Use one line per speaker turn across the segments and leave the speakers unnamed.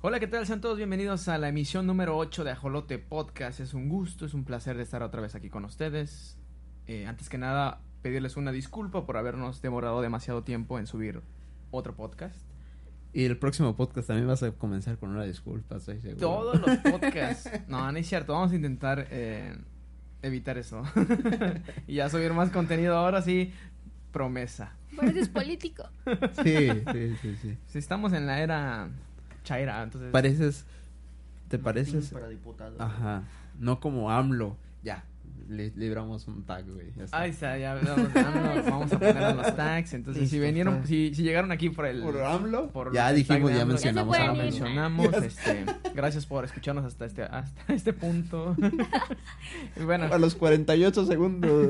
Hola, ¿qué tal? Sean todos bienvenidos a la emisión número 8 de Ajolote Podcast. Es un gusto, es un placer de estar otra vez aquí con ustedes. Eh, antes que nada, pedirles una disculpa por habernos demorado demasiado tiempo en subir otro podcast.
Y el próximo podcast también vas a comenzar con una disculpa, estoy seguro.
Todos los podcasts. No, no es cierto. Vamos a intentar eh, evitar eso. y ya subir más contenido ahora sí. Promesa.
Pareces político.
Sí, sí, sí, sí.
Si estamos en la era Chaira, entonces.
Pareces. ¿Te pareces?
para diputado.
Ajá. No como AMLO. Ya. Le libramos un tag, güey. Ya está.
Ahí está, ya vamos, vamos, vamos a poner los tags. Entonces, si
Listo,
vinieron,
está.
si, si llegaron aquí por el.
¿Por AMLO?
por
ya
el
dijimos, ya
AMLO,
mencionamos
Ya
AMLO.
ir.
mencionamos, este, gracias por escucharnos hasta este, hasta este punto. y bueno,
A los 48 segundos.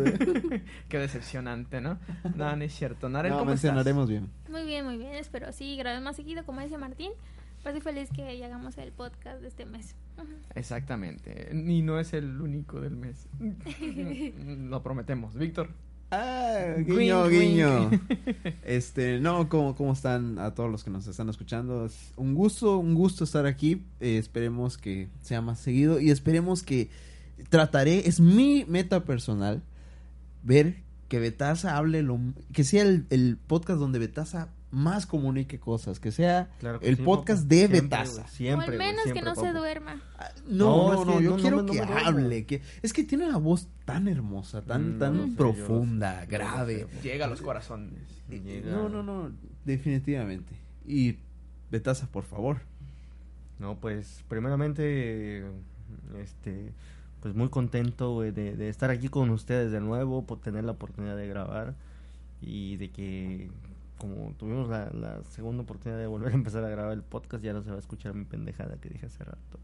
qué decepcionante, ¿no? No, no es cierto. Narel,
No,
¿cómo estás?
mencionaremos bien.
Muy bien, muy bien. Espero sí grabar más seguido, como dice Martín. Pues estoy feliz que ya hagamos el podcast de este mes.
Exactamente. Ni no es el único del mes. Lo prometemos. Víctor.
Ah,
Wink,
guiño,
wink.
guiño. Este, no, ¿cómo, ¿cómo están a todos los que nos están escuchando? Es un gusto, un gusto estar aquí. Eh, esperemos que sea más seguido y esperemos que trataré, es mi meta personal, ver que Betasa hable lo, que sea el, el podcast donde Betasa más comunique cosas, que sea
Claro que
el
sí,
podcast de
Siempre,
Betasa.
güey, Siempre.
o al
güey,
menos que
siempre,
no se duerma.
Ah, No,
No,
no, yo quiero
me-
que hable, que es que tiene una voz tan hermosa, tan
Mm,
tan
no sé, yo
profunda, grave.
Llega a los corazones.
Llega-
No, no, no, definitivamente. Y Betasa, por favor.
No, pues, primeramente, este, pues muy contento, de, de estar aquí con ustedes de nuevo, por tener la oportunidad de grabar y de que, como tuvimos la, la segunda oportunidad de volver a empezar a grabar el podcast, ya no se va a escuchar mi pendejada que dije hace rato.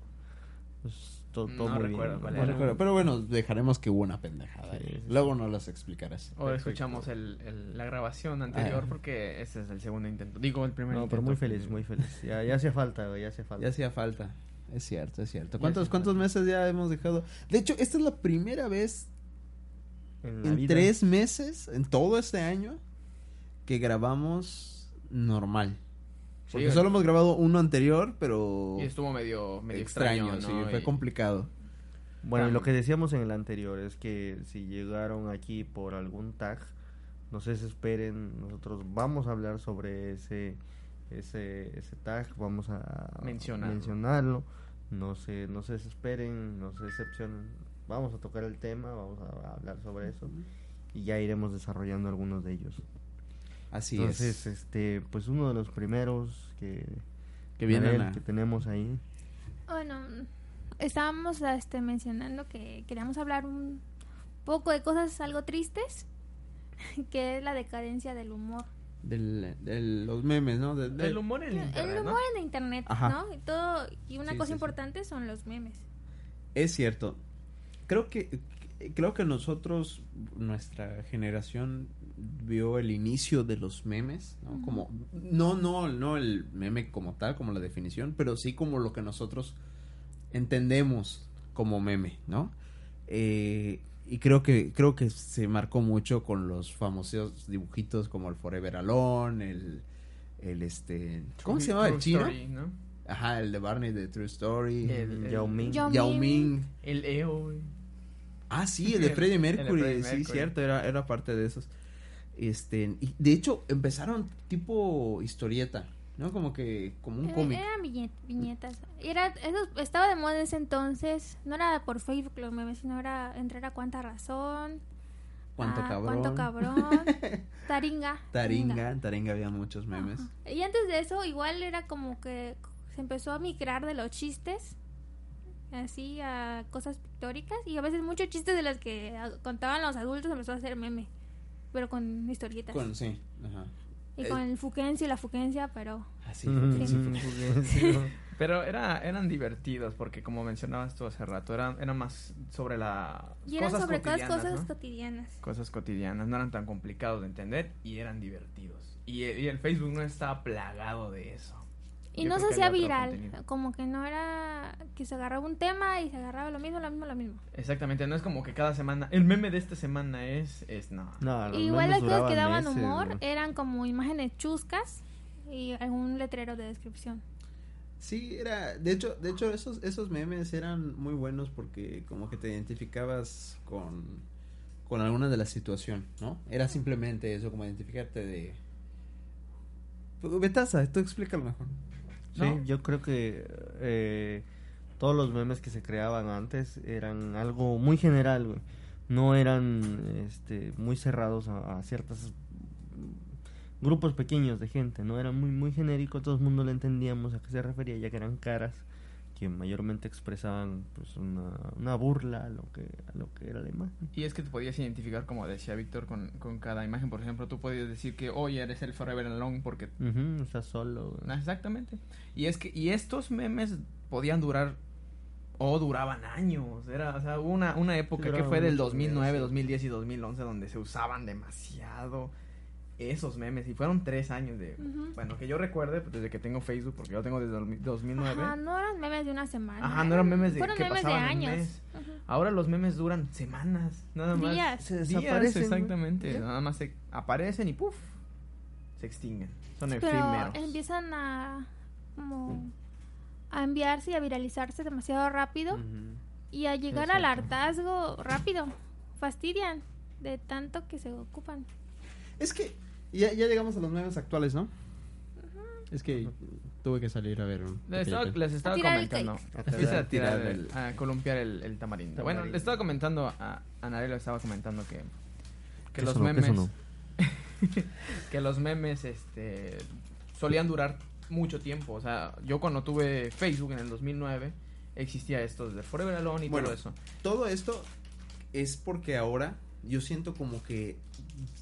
Pues, todo, todo
No
muy
recuerdo
bien.
No recuerdo, pero bueno, dejaremos que hubo una pendejada.
Sí,
ahí.
sí, sí.
Luego nos las explicarás.
O escuchamos el, el- la grabación anterior
Ah.
porque ese es el segundo intento. Digo, el primer
No,
intento.
pero muy feliz, muy feliz. Ya, ya hacía falta, güey, ya hacía falta.
Ya hacía falta. Es cierto, es cierto. ¿Cuántos, cuántos meses ya hemos dejado? De hecho, esta es la primera vez
En la
en
vida.
tres meses, en todo este año, que grabamos normal. Porque
Sí,
solo hemos grabado uno anterior, pero
Y estuvo medio, medio
extraño,
extraño, ¿no?
sí, fue
Y-
complicado.
Bueno, y lo que decíamos en el anterior es que si llegaron aquí por algún tag, no se desesperen, nosotros vamos a hablar sobre ese ese, ese tag, vamos a
Mencionarlo.
mencionarlo, no se, no se desesperen, no se decepcionen, vamos a tocar el tema, vamos a hablar sobre eso y ya iremos desarrollando algunos de ellos.
Así
Entonces,
es.
este, pues uno de los primeros que,
Que
Daniel,
a-
que tenemos ahí.
Bueno, estábamos este, mencionando que queríamos hablar un poco de cosas algo tristes, que es la decadencia del humor.
Del, de los memes, ¿no? De- de-
El humor en
El
internet, ¿no?
humor en internet,
Ajá.
¿no? Y todo y una
Sí,
cosa
sí, sí.
importante son los memes.
Es cierto. Creo que creo que nosotros nuestra generación vio el inicio de los memes, ¿no? Como no no no el meme como tal, como la definición, pero sí como lo que nosotros entendemos como meme, ¿no? Eh, y creo que creo que se marcó mucho con los famosos dibujitos como el Forever Alone, el el este ¿cómo se llama el chino?
Story, ¿no?
Ajá, el de Barney de True Story.
El-
Yao
el-
Ming.
Yao
Yao
Ming.
El EO.
Ah, sí, el de Freddie Mercury, sí, cierto, era, era parte de esos. Este, y de hecho empezaron tipo historieta, ¿no? Como que, como un cómic.
Eran viñe- viñetas. Era, eso estaba de moda en ese entonces. No era por Facebook los memes, sino era entrar a cuánta razón.
Cuánto cabrón.
Cuánto cabrón. Taringa.
Taringa, Taringa había muchos memes.
Ajá. Y antes de eso, igual era como que se empezó a migrar de los chistes así a cosas pictóricas y a veces muchos chistes de los que contaban los adultos empezó a hacer meme, pero con historietas.
Con, sí, ajá.
Y
Eh.
con el Fuquencio y la Fuquencia, pero...
Así.
Sí.
sí.
Pero era, eran divertidos porque como mencionabas tú hace rato, eran, eran más sobre la...
Y eran sobre todas
cotidianas,
cosas
¿no?
cotidianas.
Cosas cotidianas, no eran tan complicados de entender y eran divertidos. Y, y el Facebook no estaba plagado de eso.
Y
Yo
no se hacía viral,
contenido.
como que no era que se agarraba un tema y se agarraba lo mismo, lo mismo, lo mismo.
Exactamente, no es como que cada semana, el meme de esta semana es, es no.
No,
Igual las cosas que daban
meses,
humor eran como imágenes chuscas y algún letrero de descripción.
Sí, era, de hecho, de hecho esos, esos memes eran muy buenos porque como que te identificabas con, con alguna de la situación, ¿no? Era simplemente eso, como identificarte de... Pues, Betasa, tú explícalo mejor.
Sí, yo creo que eh, todos los memes que se creaban antes eran algo muy general, güey. No eran este, muy cerrados a, a ciertos grupos pequeños de gente, no eran muy muy genéricos, todo el mundo le entendíamos a qué se refería, ya que eran caras que mayormente expresaban pues una, una burla a lo que a lo que era la imagen.
Y es que te podías identificar, como decía Víctor, con, con cada imagen. Por ejemplo, tú podías decir que, oye, eres el Forever Alone porque...
Ujú, estás solo. güey.
Ah, Exactamente. Y es que y estos memes podían durar o duraban años. Era, o sea, una, una época que fue del
muchos
2009,
meses.
2010 y 2011 donde se usaban demasiado esos memes. Y fueron tres años de... Bueno, que yo recuerde pues, desde que tengo Facebook, porque yo tengo desde el 2009.
Ajá, no eran memes de una semana.
Ajá, no eran memes de
Fueron
que
memes de
un
años.
Ahora los memes duran semanas, nada más.
Días.
Se
Días,
desaparecen, güey.
exactamente. Nada más se aparecen y ¡puf! Se extinguen. Son
Pero
efímeros.
empiezan a como a enviarse y a viralizarse demasiado rápido y a llegar al hartazgo rápido. Fastidian de tanto que se ocupan.
Es que ya, ya llegamos a los memes actuales, ¿no? Es que tuve que salir a ver un...
Les estaba, les comentando. Empieza a
A tirar
el- a columpiar el, el tamarindo. Bueno, le estaba comentando a, a Narelo, le estaba comentando que, que los memes. que los memes este solían durar mucho tiempo. O sea, yo cuando tuve Facebook en el 2009 existía esto de Forever Alone y
Bueno.
todo eso.
Todo esto es porque ahora yo siento como que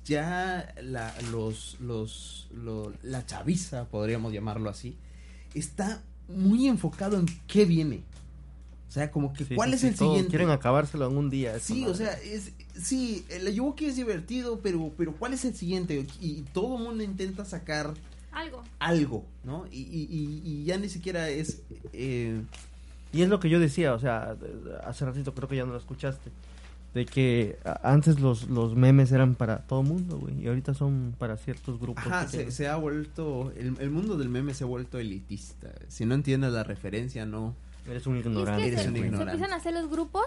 ya la, los, los, lo- la chaviza, podríamos llamarlo así, está muy enfocado en qué viene. O sea, como que
Sí,
cuál
sí,
es
sí,
el siguiente.
Quieren acabárselo en un día.
Sí, o sea, es, sí, el yuwoki es divertido, pero, pero ¿cuál es el siguiente? Y todo el mundo intenta sacar
Algo.
algo, ¿no? Y, y, y- y ya ni siquiera es... eh,
Y es lo que yo decía, o sea, hace ratito creo que ya no lo escuchaste, de que antes los, los memes eran para todo mundo, güey, y ahorita son para ciertos grupos.
Ajá, se, se ha vuelto, el, el mundo del meme se ha vuelto elitista. Si no entiendes la referencia, no.
Eres un
Y es
ignorante.
que
eres
se,
un
se
ignorante.
empiezan a hacer los grupos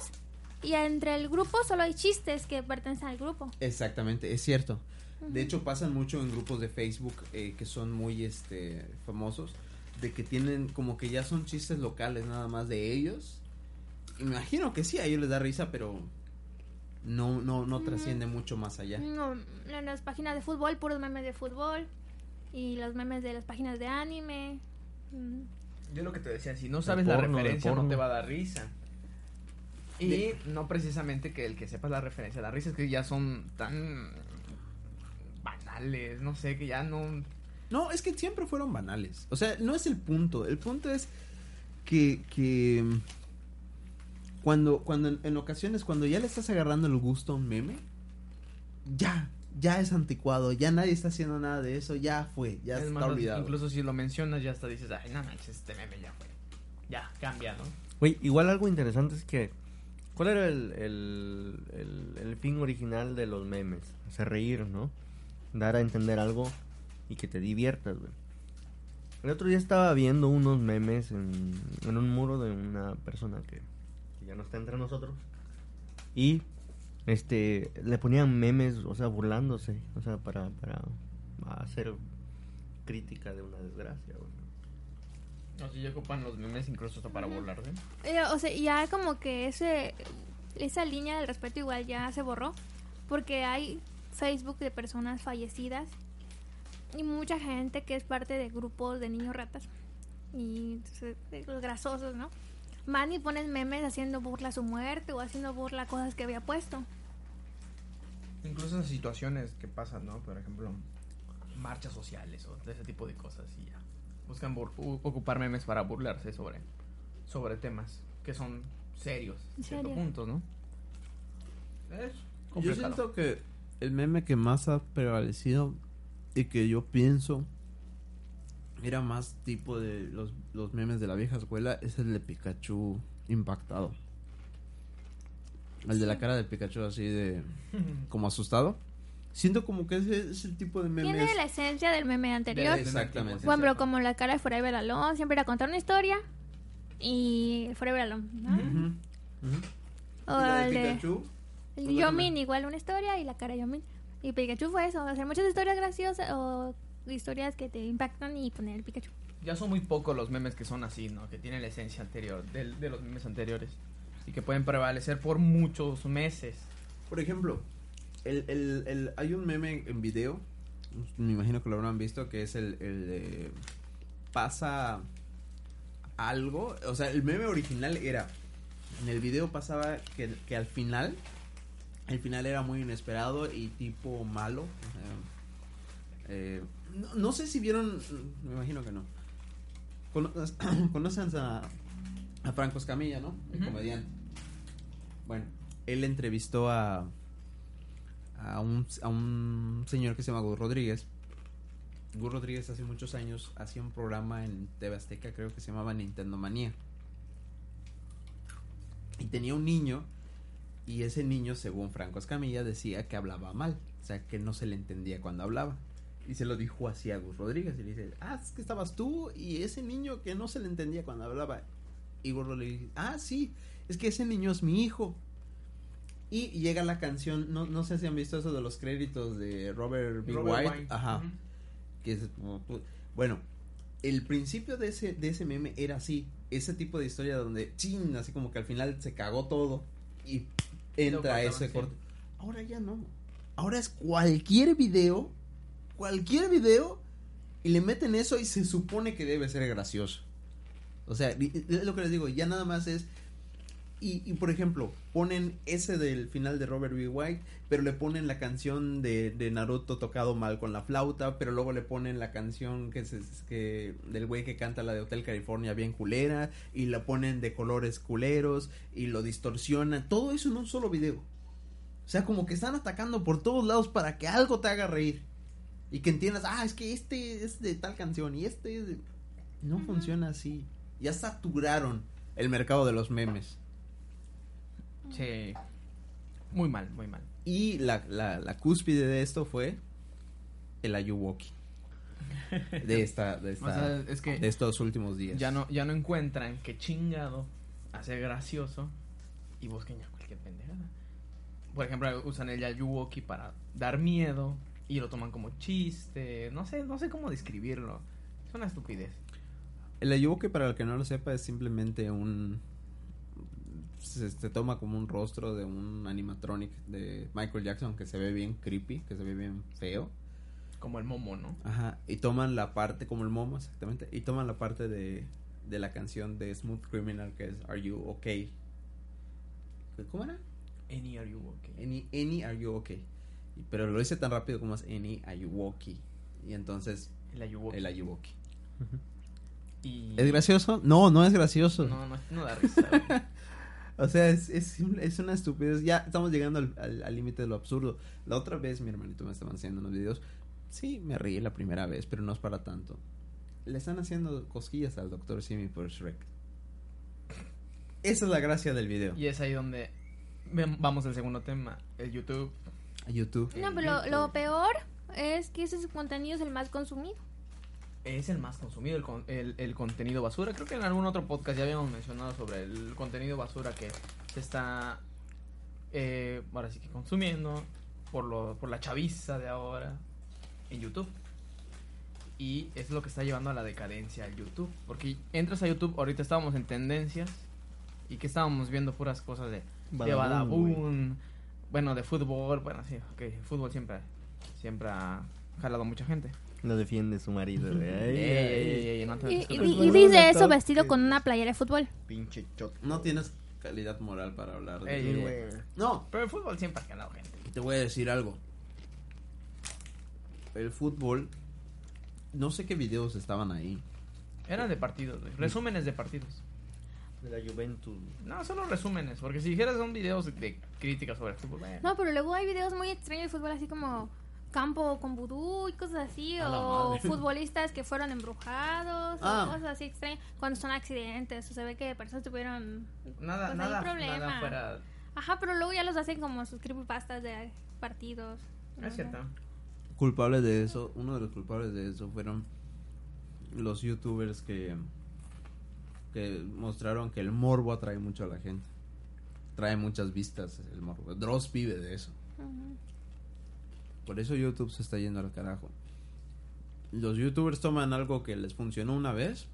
y entre el grupo solo hay chistes que pertenecen al grupo.
Exactamente, es cierto. De hecho, pasan mucho en grupos de Facebook eh, que son muy este famosos, de que tienen como que ya son chistes locales nada más de ellos. Imagino que sí, a ellos les da risa, pero no, no, no trasciende mucho más allá.
No, en las páginas de fútbol, puros memes de fútbol. Y los memes de las páginas de anime.
Yo lo que te decía, si no sabes la
porno,
referencia no te va a dar risa. Y
De-
no precisamente que el que sepas la referencia, la risa es que ya son tan banales, no sé, que ya no...
No, es que siempre fueron banales. O sea, no es el punto. El punto es que, que cuando, cuando en, en ocasiones, cuando ya le estás agarrando el gusto a un meme, ya, ya es anticuado, ya nadie está haciendo nada de eso, ya fue, ya
es
está
más,
olvidado.
incluso si lo mencionas ya hasta dices, ay, no manches, este meme ya fue. Ya, cambia, ¿no?
Güey, igual algo interesante es que, ¿cuál era el, el, el, el fin original de los memes? Hacer reír, ¿no? Dar a entender algo y que te diviertas, güey. El otro día estaba viendo unos memes en, en un muro de una persona que, que ya no está entre nosotros. Y este le ponían memes, o sea, burlándose, o sea, para, para hacer crítica de una desgracia, güey.
No, si ya ocupan los memes incluso hasta para burlarse.
Eh, o sea, ya como que ese esa línea del respeto igual ya se borró. Porque hay Facebook de personas fallecidas y mucha gente que es parte de grupos de niños ratas y de los grasosos, ¿no? Van y ponen memes haciendo burla a su muerte o haciendo burla a cosas que había puesto.
Incluso en situaciones que pasan, ¿no? Por ejemplo, marchas sociales o de ese tipo de cosas y ya. Buscan ocupar memes para burlarse sobre, sobre temas que son serios, en cierto
Serio.
punto, ¿no? Es
Yo siento que el meme que más ha prevalecido y que yo pienso era más tipo de los, los memes de la vieja escuela es el de Pikachu impactado. El de la cara de Pikachu así de como asustado. Siento como que ese es el tipo de memes.
Tiene la esencia del meme anterior.
De-
Exactamente.
Por ejemplo, como la cara de Forever Alone, siempre era contar una historia y Forever Alone. ¿no?
Ujú, ujú.
O
Y la de
el de
Pikachu.
el Yomin, igual una historia y la cara de Yomin. Y Pikachu fue eso, hacer muchas historias graciosas o historias que te impactan y poner el Pikachu.
Ya son muy pocos los memes que son así, ¿no? Que tienen la esencia anterior del- de, los memes anteriores y que pueden prevalecer por muchos meses.
Por ejemplo, el, el, el- hay un meme en video, me imagino que lo habrán visto, que es el, el de pasa algo, o sea, el meme original era, en el video pasaba que, que al final, el final era muy inesperado y tipo malo. o sea, eh, no, no sé si vieron, me imagino que no. Cono- Conocen a, a Franco Escamilla, ¿no? El comediante. Bueno, él entrevistó a, a, un, a un señor que se llama Gus Rodríguez. Gus Rodríguez hace muchos años hacía un programa en TV Azteca, creo que se llamaba Nintendo Manía. Y tenía un niño, y ese niño, según Franco Escamilla, decía que hablaba mal, o sea, que no se le entendía cuando hablaba. Y se lo dijo así a Gus Rodríguez, y le dice, ah, es que estabas tú y ese niño que no se le entendía cuando hablaba. Y Gus Rodríguez dice, ah, sí, es que ese niño es mi hijo. Y llega la canción, no, no sé si han visto eso de los créditos de Robert B.
Robert
White. Ajá. Que es bueno, el principio de ese, de ese meme era así. Ese tipo de historia donde, chin, así como que al final se cagó todo y entra ese corte. Ahora ya no. Ahora es cualquier video, cualquier video, y le meten eso y se supone que debe ser gracioso. O sea, es lo que les digo, ya nada más es. Y, y, por ejemplo, ponen ese del final de Robert B. White, pero le ponen la canción de, de Naruto tocado mal con la flauta, pero luego le ponen la canción que, se, que del güey que canta la de Hotel California bien culera, y la ponen de colores culeros, y lo distorsionan, todo eso en un solo video. O sea, como que están atacando por todos lados para que algo te haga reír. Y que entiendas, ah, es que este es de tal canción y este es de... No funciona así. Ya saturaron el mercado de los memes.
Sí. Muy mal, muy mal.
Y la, la, la cúspide de esto fue el Ayuwoki. De esta, de
O
esta,
sea, es que
de estos últimos días.
ya no, ya no encuentran qué chingado hacer gracioso y busquen ya cualquier pendejada. Por ejemplo, usan el Yayuwoki para dar miedo y lo toman como chiste. No sé, no sé cómo describirlo. Es una estupidez.
El Ayuwoki, para el que no lo sepa, es simplemente un... Se, se toma como un rostro de un animatronic de Michael Jackson que se ve bien creepy, que se ve bien feo.
Como el momo, ¿no?
Ajá, y toman la parte, como el momo exactamente, y toman la parte de, de la canción de Smooth Criminal que es Are You Okay? ¿Cómo era?
Any are you okay?
Any, any Are You Okay? Y- Pero lo dice tan rápido como es You Okay? Y entonces,
El Ayuwoki.
el.
Y...
¿Es gracioso? No, no es gracioso.
No, no, no da risa. güey.
O sea, es, es, simple- es una estupidez. Ya estamos llegando al límite de lo absurdo. La otra vez mi hermanito me estaba haciendo unos videos. Sí, me reí la primera vez, pero no es para tanto. Le están haciendo cosquillas al doctor Simi por Shrek. Esa es la gracia del video.
y es ahí donde vamos al segundo tema. El YouTube.
A YouTube.
No, pero lo, lo peor es que ese contenido es el más consumido.
Es el más consumido, el, con- el, el contenido basura. Creo que en algún otro podcast ya habíamos mencionado sobre el contenido basura que se está, eh, ahora sí que consumiendo por, lo, por la chaviza de ahora en YouTube. Y es lo que está llevando a la decadencia al YouTube. Porque entras a YouTube, ahorita estábamos en tendencias y que estábamos viendo puras cosas de, de
Badabun,
Badabun, bueno, de fútbol. Bueno, sí, ok, fútbol siempre, siempre ha jalado mucha gente.
Lo defiende su marido,
no
Y,
no
y- y dice
no
eso vestido con una playera de fútbol.
Pinche choto.
No tienes calidad moral para hablar de
Ey,
eso.
ey,
güey.
No,
Pero el fútbol siempre ha jalado gente.
te voy a decir algo. El fútbol no sé qué videos estaban ahí.
Eran de partidos, güey. Resúmenes de partidos.
De la Juventus.
No, solo resúmenes. Porque si dijeras son videos de, críticas sobre el fútbol, bueno.
No, pero luego hay videos muy extraños de fútbol, así como campo con vudú y cosas así,
A
o futbolistas que fueron embrujados,
Ah.
o cosas así extrañas, cuando son accidentes, o se ve que personas tuvieron...
Nada,
pues,
nada,
problema.
nada fuera.
Ajá, pero luego ya los hacen como sus creepypastas de partidos.
Es cierto.
Culpables de eso, uno de los culpables de eso fueron los youtubers que, que mostraron que el morbo atrae mucho a la gente. Trae muchas vistas el morbo. Dross vive de eso. Por eso YouTube se está yendo al carajo. Los youtubers toman algo que les funcionó una vez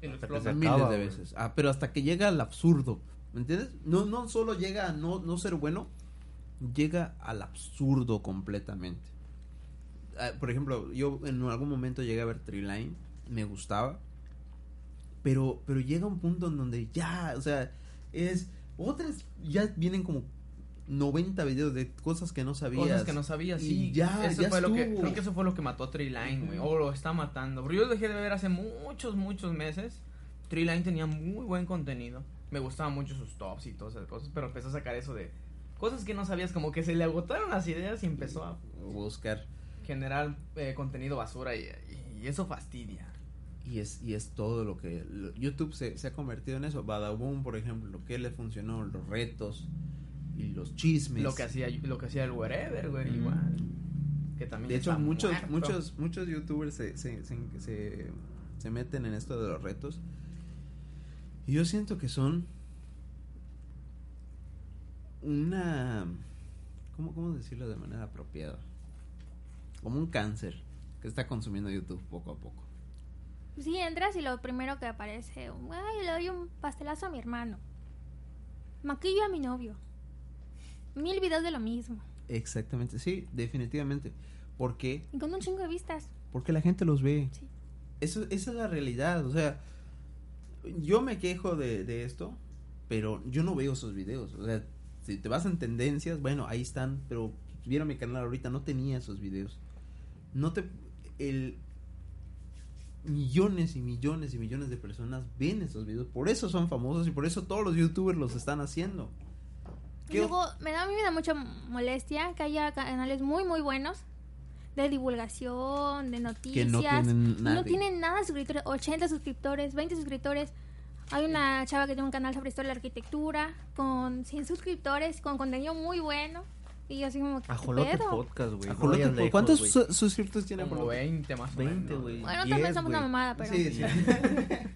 Y
Hasta que
explotan.
se
miles
acaba,
de veces. Ah, pero hasta que llega al absurdo. ¿Me entiendes? No, no solo llega a no, no ser bueno, llega al absurdo completamente. Ah, por ejemplo, yo en algún momento llegué a ver Triline, me gustaba. Pero, pero llega un punto en donde ya, o sea, es. Otras ya vienen como 90 videos de cosas que no sabías.
Cosas que no sabía,
Y
sí.
ya,
eso
ya
fue lo que, creo que eso fue lo que mató a Treeline, güey. O lo está matando. Pero yo lo dejé de ver hace muchos, muchos meses. Treeline tenía muy buen contenido. Me gustaban mucho sus tops y todas esas cosas. Pero empezó a sacar eso de cosas que no sabías. Como que se le agotaron las ideas y empezó a
Buscar.
generar eh, contenido basura. Y, y eso fastidia.
Y es, y es todo lo que YouTube se, se ha convertido en eso. Badaboom, por ejemplo, lo que le funcionó, los retos y los chismes.
Lo que hacía, lo que hacía el wherever, güey.
Mm.
Igual. Que también
De hecho, muchos,
muerto.
muchos, muchos youtubers se, se, se, se- se meten en esto de los retos. Y yo siento que son una... ¿Cómo, cómo decirlo de manera apropiada? Como un cáncer que está consumiendo YouTube poco a poco.
Sí, entras y lo primero que aparece, ay, le doy un pastelazo a mi hermano. Maquillo a mi novio. Mil videos de lo mismo.
Exactamente, sí, definitivamente. ¿Por qué?
Y con un chingo de vistas.
Porque la gente los ve.
Sí.
Eso, esa es la realidad. O sea, yo me quejo de, de esto, pero yo no veo esos videos. O sea, si te vas en tendencias, bueno, ahí están. Pero vieron mi canal ahorita, no tenía esos videos. No te. El. Millones y millones y millones de personas ven esos videos. Por eso son famosos y por eso todos los youtubers los están haciendo. ¿Qué
luego, me da, a mí me da mucha molestia que haya canales muy, muy buenos de divulgación, de noticias.
tienen
y
nadie.
no tienen nada de suscriptores, 80 suscriptores, 20 suscriptores. Hay una chava que tiene un canal sobre historia de la arquitectura con 100 suscriptores, con contenido muy bueno. Y yo así como, ¿qué
Ajolote
pedo?
Podcast, güey. no
Ajolote, ¿Cuántos
güey.
su- suscriptores tiene
Como
Ajolote?
20 más o
20,
menos.
güey.
Bueno,
10,
también somos una
güey.
mamada, pero...
Sí, sí.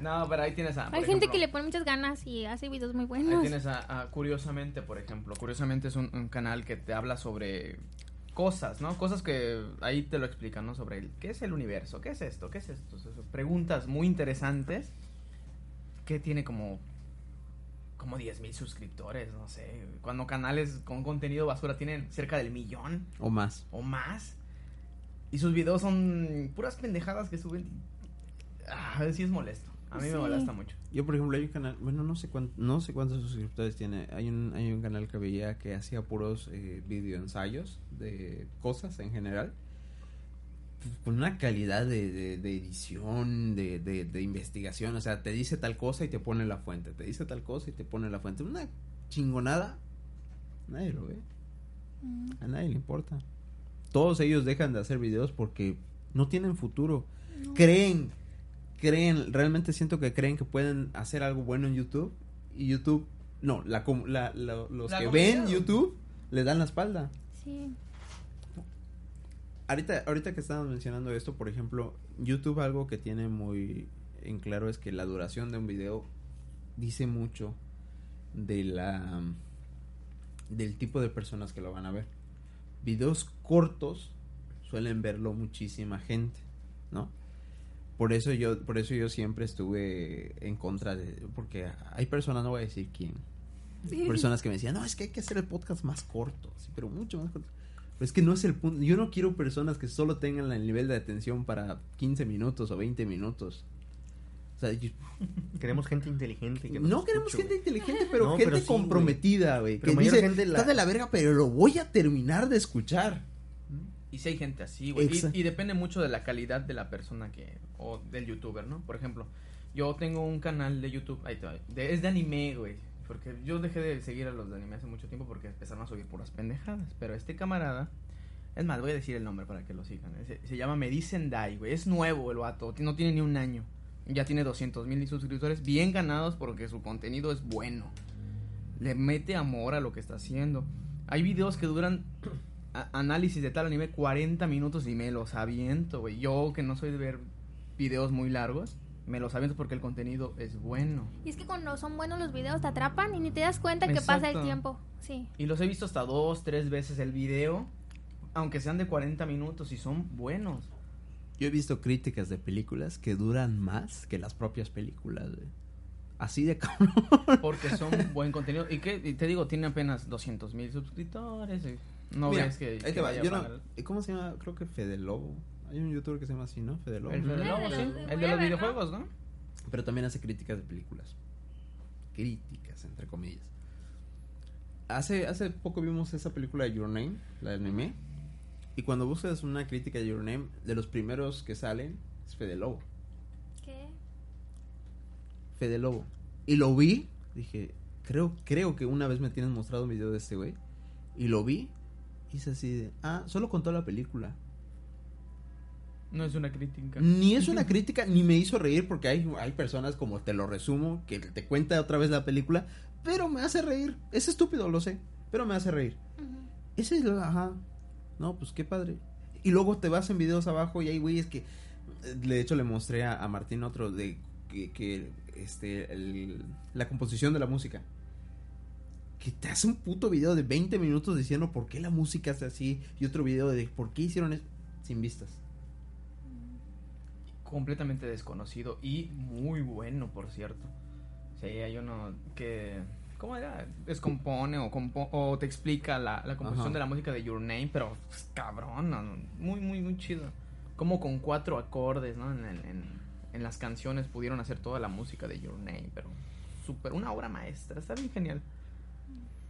No, pero ahí tienes a. por
Hay gente
ejemplo,
que le pone muchas ganas y hace videos muy
Ahí
buenos.
tienes a, a Curiosamente, por ejemplo. Curiosamente es un, un canal que te habla sobre cosas, ¿no? Cosas que ahí te lo explican, ¿no? Sobre el, qué es el universo, qué es esto, qué es esto. O sea, son preguntas muy interesantes que tiene como como 10 mil suscriptores, no sé. Cuando canales con contenido basura tienen cerca del millón
O más.
o más. Y sus videos son puras pendejadas que suben. Ah, sí es molesto. A mí
Sí.
me molesta mucho.
Yo, por ejemplo, hay un canal, bueno, no sé cuánto, no sé cuántos suscriptores tiene. Hay un, hay un canal que veía que hacía puros eh, video ensayos de cosas en general. Con una calidad de, de- de edición, de, de- de investigación. O sea, te dice tal cosa y te pone la fuente. Te dice tal cosa y te pone la fuente. Una chingonada. Nadie lo ve.
Mm.
A nadie le importa. Todos ellos dejan de hacer videos porque no tienen futuro. Creen, creen, realmente siento que creen que pueden hacer algo bueno en YouTube. Y YouTube, no, la, com- la- la- los
La
que ven YouTube le dan la espalda.
Sí.
Ahorita, ahorita que estamos mencionando esto, por ejemplo, YouTube algo que tiene muy en claro es que la duración de un video dice mucho de la del tipo de personas que lo van a ver. Videos cortos suelen verlo muchísima gente, ¿no? Por eso yo por eso yo siempre estuve en contra de porque hay personas no voy a decir quién,
Sí.
personas que me decían, no, es que hay que hacer el podcast más corto, sí, pero mucho más corto. Pero es que no es el punto. Yo no quiero personas que solo tengan el nivel de atención para 15 minutos o 20 minutos. O sea, yo-
Queremos gente inteligente. que
no queremos
escuche,
gente
güey.
inteligente, pero
No,
gente
pero sí, güey.
comprometida, güey. Que dice,
gente la-
está de la verga, pero lo voy a terminar de escuchar.
Y si hay gente así, güey. Y, y depende mucho de la calidad de la persona que. O del youtuber, ¿no? Por ejemplo, yo tengo un canal de YouTube. Ahí te va, de- es de anime, güey. Porque yo dejé de seguir a los de anime hace mucho tiempo porque empezaron a subir puras pendejadas. Pero este camarada. Es más, voy a decir el nombre para que lo sigan. Se, se llama Me Dicen Dai. Es nuevo el vato. No tiene ni un año. Ya tiene 200 mil suscriptores bien ganados porque su contenido es bueno. Le mete amor a lo que está haciendo. Hay videos que duran análisis de tal anime 40 minutos y me los aviento, güey. Yo que no soy de ver videos muy largos, me los aviento porque el contenido es bueno.
Y es que cuando son buenos los videos te atrapan y ni te das cuenta que pasa el tiempo. Sí.
Y los he visto hasta dos, tres veces el video, aunque sean de 40 minutos y son buenos.
Yo he visto críticas de películas que duran más que las propias películas. Así de cabrón.
Porque son buen contenido. Y que y te digo, tiene apenas 200 mil suscriptores. no
Mira,
ves que.
ahí
que
te va,
vaya
yo
a
no-. ¿Cómo se llama? Creo que Fede Lobo. Hay un youtuber que se llama así, ¿no? Fede Lobo.
El Fede Lobo,
de
sí.
los-
El de los videojuegos, ¿no?
Pero también hace críticas de películas. Críticas, entre comillas. Hace, hace poco vimos esa película de Your Name, la de anime. Y cuando buscas una crítica de Your Name, de los primeros que salen es Fede Lobo.
¿Qué?
Fede Lobo. Y lo vi, dije, creo, creo que una vez me tienes mostrado un video de este güey. Y lo vi, y es así de, ah, solo contó la película.
No es una crítica.
Ni es una crítica, ni me hizo reír porque hay, hay personas como te lo resumo, que te cuenta otra vez la película, pero me hace reír. Es estúpido, lo sé, pero me hace reír. Ese es lo, ajá. No, pues qué padre. Y luego te vas en videos abajo y hay güeyes que, eh, de hecho le mostré a, a Martín otro de que, que, este, el- la composición de la música. Que te hace un puto video de 20 minutos diciendo por qué la música es así y otro video de por qué hicieron eso sin vistas.
Completamente desconocido y muy bueno, por cierto. Sí, hay uno que... ¿Cómo era? Descompone o, compo- o te explica la, la composición
Ajá.
de la música de Your Name, pero pues, cabrón, no, muy, muy, muy chido. Como con cuatro acordes, ¿no? En, el- en- en las canciones pudieron hacer toda la música de Your Name, pero súper, una obra maestra, está bien genial.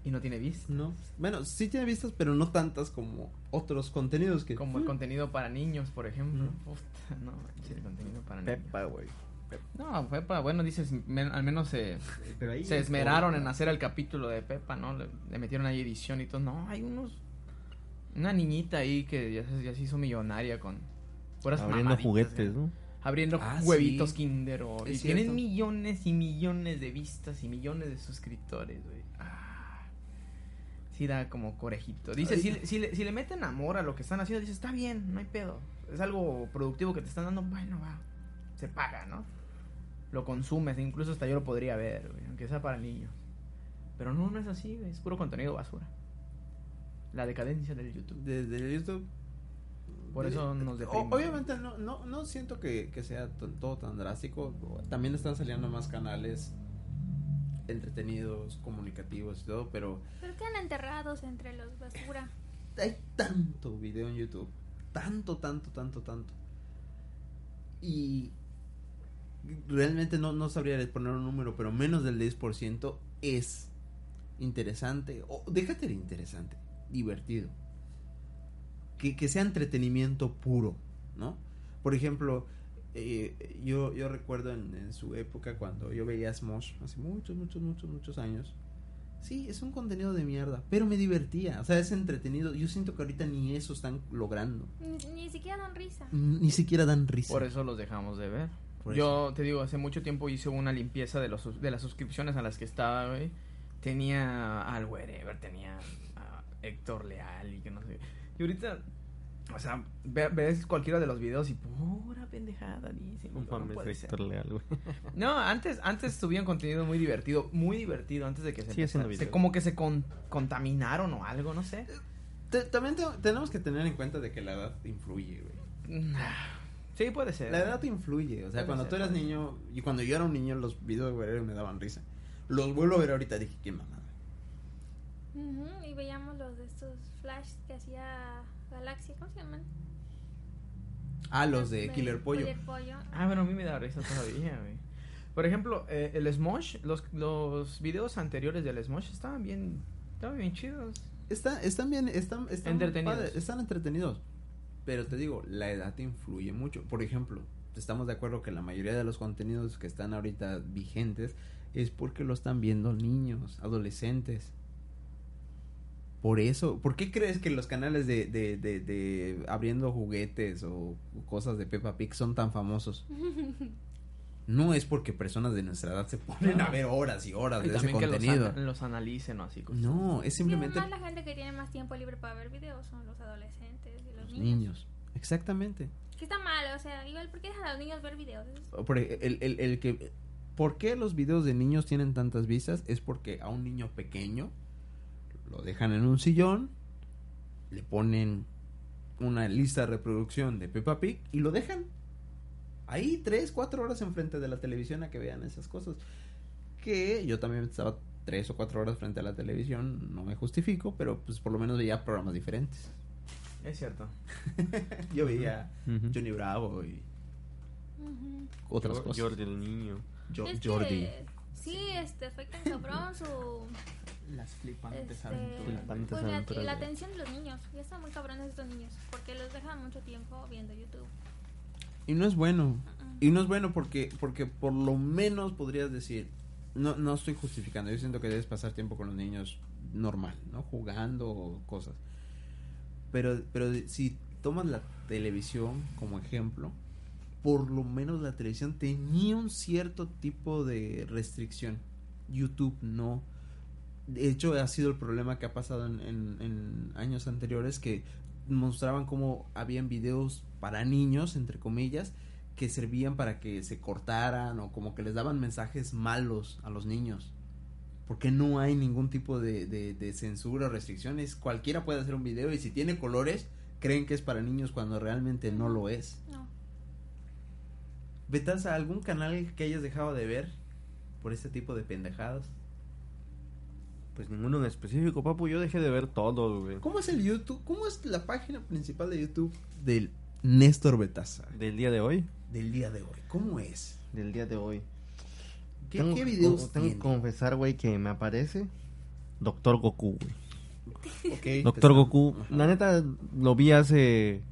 Y no tiene vista.
No. Bueno, sí tiene vistas, pero no tantas como otros contenidos que.
Como el contenido para niños, por ejemplo. Puta, no, manches, el contenido para niños.
Pepa, güey.
No, Pepa, bueno, dices, me- al menos se,
Pero ahí-
se esmeraron en hacer el capítulo de Pepa, ¿no? Le, le metieron ahí edición y todo. No, hay unos... Una niñita ahí que ya, se- ya se hizo millonaria con puras
Abriendo juguetes. ¿no?
Abriendo
Ah,
huevitos
sí.
Kinder o-
Es
Y tienen millones y millones de vistas y millones de suscriptores, güey. Sí da como corejito. Dice, si, le- si, le, si le meten amor a lo que están haciendo, dice, está bien, no hay pedo. Es algo productivo que te están dando, bueno, va. Se paga, ¿no? Lo consumes, incluso hasta yo lo podría ver, güey, aunque sea para niños. Pero no, no es así, es puro contenido basura. La decadencia del YouTube.
Desde YouTube.
Por eso nos deprimimos.
Obviamente no, no, no siento que, que sea todo tan drástico. También están saliendo más canales entretenidos, comunicativos y todo, pero
Pero quedan enterrados entre los basura.
hay tanto video en YouTube. Tanto, tanto, tanto, tanto. Y realmente no, no sabría poner un número, pero menos del 10% es interesante. O déjate de interesante, divertido. Que, que sea entretenimiento puro, ¿no? Por ejemplo, eh, yo, yo recuerdo en, en su época cuando yo veía Smosh, hace muchos, muchos, muchos, muchos años. Sí, es un contenido de mierda, pero me divertía, o sea, es entretenido. Yo siento que ahorita ni eso están logrando.
Ni, ni siquiera dan risa.
Ni siquiera dan risa.
Por eso los dejamos de ver.
Por
Yo te digo, hace mucho tiempo hice una limpieza de, los, de las suscripciones a las que estaba, güey. Tenía al Wherever, tenía a Héctor Leal y que no sé. Y ahorita, o sea, ve- ves cualquiera de los videos y pura pendejada, dice.
No
no puede ser.
Leal, güey.
No, antes, antes subían contenido muy divertido, muy divertido, antes de que se, empezara- se- como que se con- contaminaron o algo, no sé.
Te- también te- tenemos que tener en cuenta de que la edad influye, güey.
Sí, puede ser.
La edad influye, o sea,
Puede
cuando
ser,
tú eras
puede
niño, y cuando yo era un niño, los videos de Guerrero me daban risa. Los vuelvo a ver ahorita, dije, qué mamada.
Ujú, Y veíamos los de estos flash que hacía Galaxia. ¿Cómo se llaman?
Ah, los de Killer Pollo.
Killer Pollo.
Ah, bueno, a mí me da risa todavía, güey. Por ejemplo, eh, el Smosh, los, los videos anteriores del Smosh estaban bien, estaban bien chidos.
Está, están bien, están, están
Entretenidos.
padres, están entretenidos. Pero te digo, la edad influye mucho. Por ejemplo, estamos de acuerdo que la mayoría de los contenidos que están ahorita vigentes es porque lo están viendo niños, adolescentes. Por eso, ¿por qué crees que los canales de, de, de, de abriendo juguetes o cosas de Peppa Pig son tan famosos? No es porque personas de nuestra edad se ponen a ver horas y horas
Y
de ese
que los,
contenido.
ana- los analicen o así. cosas.
No, es simplemente
Sí, la gente que tiene más tiempo libre para ver videos son los adolescentes y los
los
niños.
niños. Exactamente.
Que está mal, o sea, igual, ¿por qué dejan a los niños ver videos?
Por e- el, el, el que ¿Por qué los videos de niños tienen tantas vistas? Es porque a un niño pequeño lo dejan en un sillón, le ponen una lista de reproducción de Peppa Pig y lo dejan ahí tres, cuatro horas enfrente de la televisión a que vean esas cosas. Que yo también estaba tres o cuatro horas frente a la televisión, no me justifico, pero pues por lo menos veía programas diferentes.
Es cierto.
Yo veía
Ujú.
Johnny Bravo y otras cosas.
Jordi el niño.
Jo-
Es que
Jordi.
Sí, este, fue tan cabrón su...
Las flipantes
Este,
aventuras.
Flipantes
pues la,
aventuras
la
de-
atención de los niños. Ya están muy cabrones estos niños. Porque los dejan mucho tiempo viendo YouTube.
Y no es bueno. Y no es bueno porque, porque por lo menos podrías decir, no, no estoy justificando, yo siento que debes pasar tiempo con los niños normal, ¿no? Jugando o cosas. Pero, pero si tomas la televisión como ejemplo, por lo menos la televisión tenía un cierto tipo de restricción. YouTube no. De hecho, ha sido el problema que ha pasado en, en- en años anteriores que mostraban cómo habían videos para niños, entre comillas, que servían para que se cortaran o como que les daban mensajes malos a los niños. Porque no hay ningún tipo de, de- de censura o restricciones. Cualquiera puede hacer un video y si tiene colores, creen que es para niños cuando realmente no lo es.
No.
Betasa, ¿algún canal que hayas dejado de ver por este tipo de pendejadas?
Pues ninguno en específico, papu. Yo dejé de ver todo, güey.
¿Cómo es el YouTube? ¿Cómo es la página principal de YouTube del Néstor Betasa?
Del día de hoy.
Del día de hoy. ¿Cómo es?
Del día de hoy.
¿Qué,
Tengo-
qué videos
Tengo que confesar, güey, que me aparece Doctor Goku, güey.
Ok,
Doctor. Goku.
Ajá.
La neta, lo vi hace...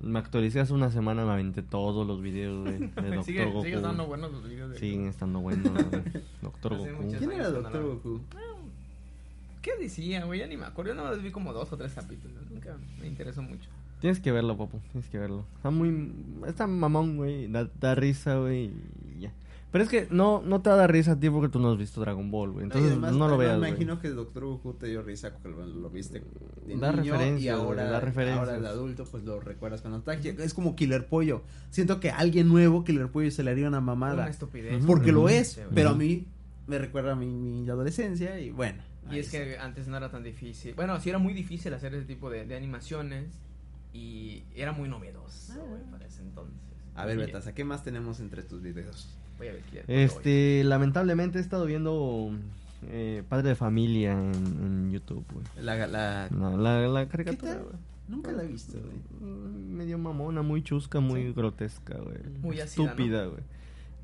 Me actualicé hace una semana, me aventé todos los videos güey, de Doctor
Sigue,
Goku.
sigue dando buenos los videos de
Siguen estando buenos. Doctor
Hace
Goku.
¿Quién era Doctor Goku?
¿Qué decía, güey? Ya ni me acuerdo. Yo nada más vi como dos o tres capítulos. Nunca me interesó mucho.
Tienes que verlo, papu. Tienes que verlo. Está muy... Está mamón, güey. Da, da risa, güey. y ya. Pero es que no, no te da risa a ti porque tú no has visto Dragon Ball, güey.
Y
Entonces
además,
no lo veas,
Me
güey.
imagino que Doctor Goku te dio risa porque lo, lo viste de
Da
niño y
referencias,
ahora,
da referencias.
ahora de adulto pues lo recuerdas con nostalgia. Es como Killer Pollo. Siento que a alguien nuevo Killer Pollo se le haría una mamada.
Una estupidez.
Porque lo es, pero a mí me recuerda a mi, mi adolescencia y bueno.
Y es que antes no era tan difícil. Bueno, sí era muy difícil hacer ese tipo de, de animaciones. Y era muy novedoso, güey, para ese entonces.
A ver, Betasa, ¿qué más tenemos entre tus videos?
Voy a ver quién- voy.
Este, lamentablemente he estado viendo eh, Padre de Familia en, en YouTube, güey.
La, la...
No, la, la
¿Qué
caricatura, güey.
Nunca la he visto, güey.
Mm, Medio mamona, muy chusca, muy
Sí.
grotesca, güey.
Muy.
Estúpida, güey.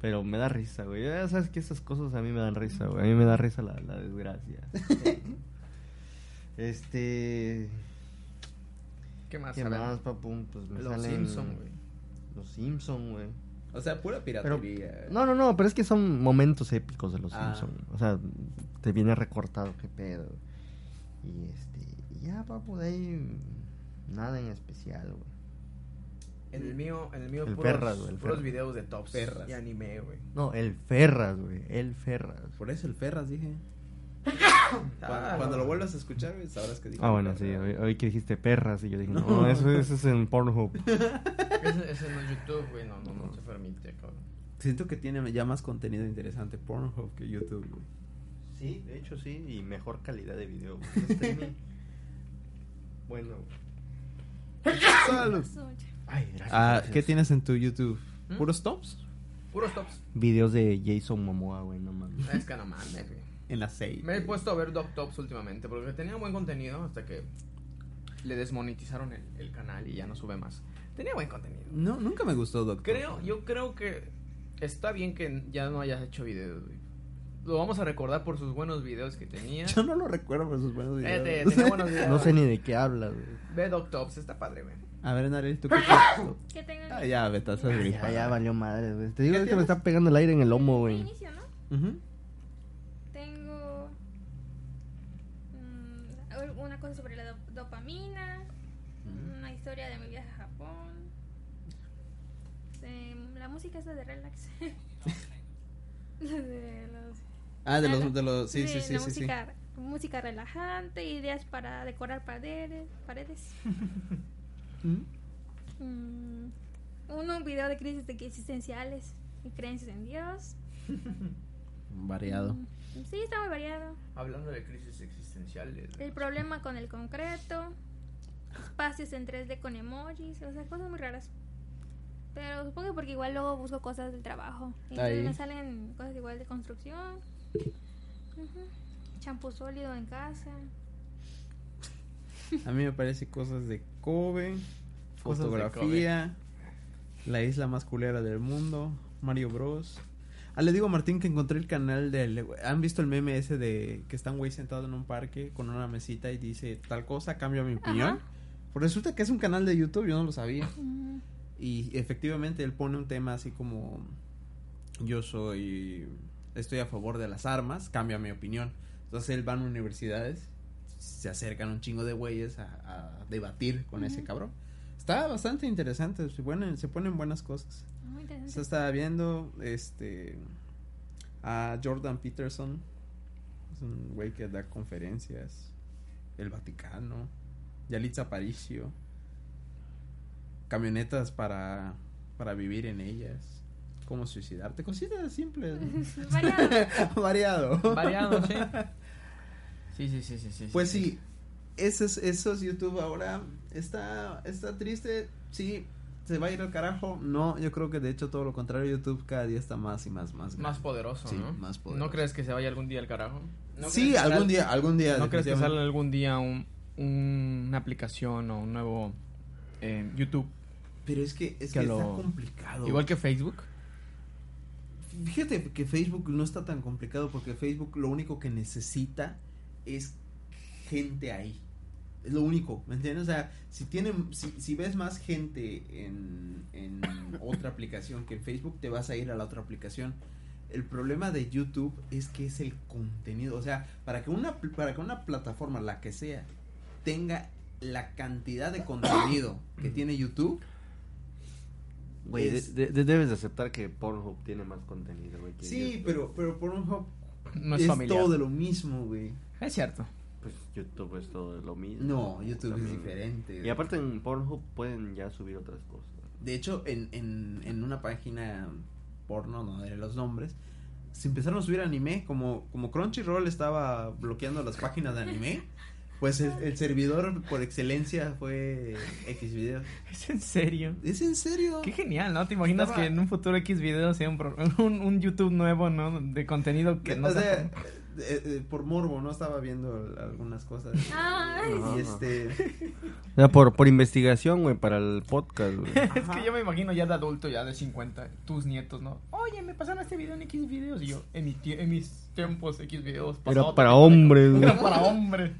Pero me da risa, güey. Ya sabes que esas cosas a mí me dan risa, güey. A mí me da risa la, la desgracia. este...
¿Qué más?
¿Qué más, papu? Pues me
Los
salen...
Simpson, güey.
Los Simpson, güey.
O sea, pura
Pero,
piratería.
no, no, no, pero es que son momentos épicos de los
Ah.
Simpsons. O sea, te viene recortado, qué pedo. Y este, y ya, papu, de ahí nada en especial, güey.
En el mío, en el mío,
El
puros,
Ferras, güey, el
puros
Ferras.
videos de tops
Ferras.
y anime, güey.
No, el Ferras, güey, el Ferras.
Por eso el Ferras, dije. Cuando,
Ah,
cuando
no.
lo vuelvas a escuchar, güey, sabrás que dije.
Ah, bueno, sí, hoy, hoy que dijiste perras y yo dije, no,
No.
eso, eso es en Pornhub.
Ese, ese no es YouTube, güey. No, no, no se permite, cabrón.
Siento que tiene ya más contenido interesante Pornhub que YouTube, güey.
Sí, de hecho sí, y mejor calidad de video. güey. bueno.
Salud.
Ay, gracias.
Ah,
gracias.
¿qué tienes en tu YouTube?
¿Mm?
¿Puros tops?
Puros tops.
Videos de Jason Momoa, güey, no mames.
Es que no mames, güey.
En la 6.
Me he puesto a ver Doc Tops últimamente porque tenía buen contenido hasta que le desmonetizaron el, el canal y ya no sube más. Tenía buen contenido.
No, nunca me gustó Doctor.
Creo, yo creo que está bien que ya no hayas hecho videos, güey. Lo vamos a recordar por sus buenos videos que tenía.
Yo no lo recuerdo por sus buenos
Eh,
videos.
te- tenía buenos videos.
No sé ni de qué hablas, güey.
Ve Doc Tops, está padre, güey.
A ver, Narel, ¿tú qué piensas?
¿Qué tengo
Ah, ya, Beta, estás
Ya, ya valió madre, güey. Te digo
¿Qué
es que
tienes?
me está pegando el aire en el lomo, güey.
inicio, ¿no?
Ujú.
Tengo mm, una cosa sobre la dop- dopamina, una historia de mi viaje a Japón, de la música esa de relax. de los,
Ah, de
Ah,
los, de los, sí, sí,
de
sí,
la
sí, sí.
música, música relajante, ideas para decorar paredes, paredes.
Ujú.
Mm, un, un video de crisis de- existenciales y creencias en Dios.
Variado.
Mm, sí, está muy variado.
Hablando de crisis existenciales.
El problema con el concreto, espacios en 3D con emojis, o sea, cosas muy raras. Pero supongo que porque igual luego busco cosas del trabajo. Y entonces me salen cosas igual de construcción. Ujú. Champú sólido en casa.
A mí me parece cosas de Kobe,
Cosas de
fotografía, la isla más culera del mundo, Mario Bros. Ah, le digo a Martín que encontré el canal del... ¿Han visto el meme ese de que está un güey sentado en un parque con una mesita y dice tal cosa, cambia mi opinión?
Ajá.
Pues resulta que es un canal de YouTube, yo no lo sabía.
Ujú.
Y efectivamente él pone un tema así como yo soy estoy a favor de las armas, cambia mi opinión. Entonces él va a universidades, se acercan un chingo de güeyes a, a debatir con ese cabrón. Está bastante interesante, se ponen, se ponen buenas cosas.
Muy interesante.
Se estaba viendo este a Jordan Peterson, es un güey que da conferencias, el Vaticano, Yalitza Aparicio, camionetas para, para vivir en ellas, cómo suicidarte, cositas simples.
Variado.
Variado.
Variado, sí. Sí, sí, sí, sí, sí.
Pues sí, esos, esos YouTube ahora está, está triste, sí, se va a ir al carajo. No, yo creo que de hecho todo lo contrario, YouTube cada día está más y más, más.
Más poderoso,
Sí,
¿no?
más poderoso.
¿No crees que se vaya algún día al carajo? ¿No
sí, algún día, algún día.
¿No crees que salga algún día un, un- una aplicación o un nuevo eh, YouTube?
Pero es que, es
que
que,
lo-
está complicado.
Igual que Facebook.
Fíjate que Facebook no está tan complicado porque Facebook lo único que necesita es gente ahí. Es lo único, ¿me entiendes? O sea, si tienen, si, si ves más gente en, en otra aplicación que en Facebook, te vas a ir a la otra aplicación. El problema de YouTube es que es el contenido. O sea, para que una, para que una plataforma, la que sea, tenga la cantidad de contenido que tiene YouTube,
Güey,
es-
de- de- debes de aceptar que Pornhub tiene más contenido, güey.
Sí,
YouTube.
pero, pero por un
No es,
es todo de lo mismo, güey.
Es cierto.
Pues YouTube es todo de lo mismo.
No, YouTube es diferente.
Y aparte en Pornhub pueden ya subir otras cosas.
De hecho, en, en, en una página porno, no diré los nombres, se empezaron a subir anime, como, como Crunchyroll estaba bloqueando las páginas de anime, pues el, el servidor por excelencia fue Xvideos.
¿Es en serio?
¿Es en serio?
Qué genial, ¿no? ¿Te imaginas
Estaba-
que en un futuro X video sea un, pro- un, un YouTube nuevo, ¿no? De contenido que no
o sea,
sea...
eh, eh, por morbo, ¿no? Estaba viendo algunas cosas.
Ay.
Y este...
O sea, por, por investigación, güey, para el podcast, güey.
Es que yo me imagino ya de adulto, ya de 50, tus nietos, ¿no? Oye, me pasaron este video en X videos y yo, en, mi tie- en mis tiempos X videos.
Era para hombres, güey.
Era para hombre.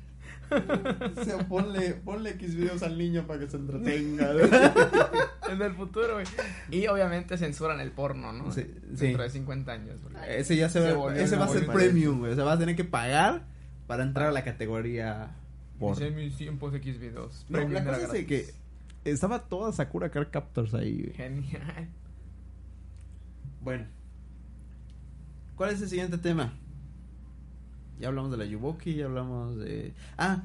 O sea, ponle, ponle Xvideos al niño para que se entretenga.
En el futuro, güey. Y obviamente censuran el porno, ¿no?
Sí,
Dentro
sí.
de 50 años.
Ese ya se,
Se
va,
volvió
ese va a ser premium, güey. O sea, vas a tener que pagar para entrar a la categoría por.
Hice mis tiempos X videos.
No, la cosa es de que estaba toda Sakura Card Captors ahí, güey.
Genial.
Bueno. ¿Cuál es el siguiente tema? Ya hablamos de la Yuboki, ya hablamos de... Ah,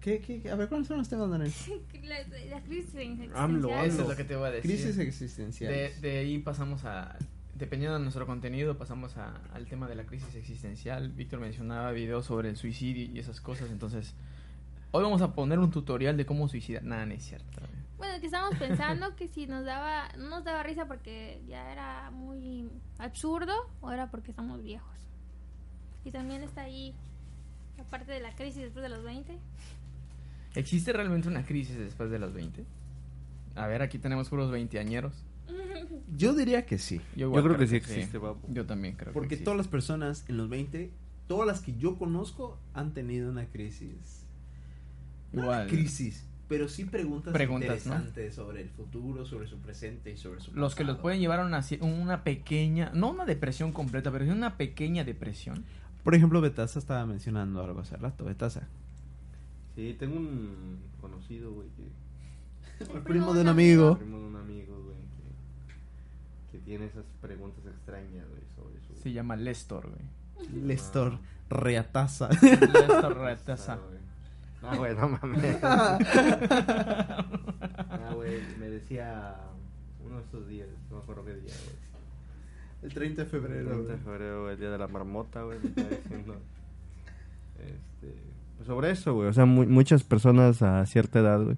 ¿qué, qué, qué? A ver, ¿cuáles son los temas, Daniel?
la, la crisis
AMLO,
existencial.
Eso es lo que te voy a decir.
Crisis
De,
existenciales.
de ahí pasamos a. Dependiendo de nuestro contenido, pasamos a- al tema de la crisis existencial. Víctor mencionaba videos sobre el suicidio y esas cosas. Entonces, hoy vamos a poner un tutorial de cómo suicidar. Nada, no es cierto.
Bueno, que estábamos pensando que si nos daba, no nos daba risa porque ya era muy absurdo o era porque estamos viejos. Y también está ahí la parte de la crisis después de los 20.
¿Existe realmente una crisis después de los 20? A ver, aquí tenemos puros veinteañeros.
Yo diría que sí.
Yo
igual
creo que sí existe, papu.
Yo también creo
Porque
que sí.
todas las personas en los 20, todas las que yo conozco han tenido una crisis. No una
Igual.
crisis, pero sí preguntas,
Preguntas, ¿no?
interesantes sobre el futuro, sobre su presente y sobre su
Los que los pueden llevar a una, una pequeña, no una depresión completa, pero sí una pequeña depresión.
Por ejemplo, Betasa estaba mencionando algo hace rato. Betasa.
Sí, tengo un conocido, güey, que...
El
primo
primo
de
un amigo.
primo de un amigo, güey, que, que tiene esas preguntas extrañas, güey, sobre su...
Se llama Lestor, güey.
Lestor Reataza.
Lestor Retaza.
No, güey, no mames. Ah, güey, me decía uno de estos días, no me acuerdo qué día, güey.
El 30 de
El
febrero.
30 de febrero, güey, el día de la marmota, güey, diciendo. Este, pues sobre eso, güey, o sea, mu- muchas personas a cierta edad, güey,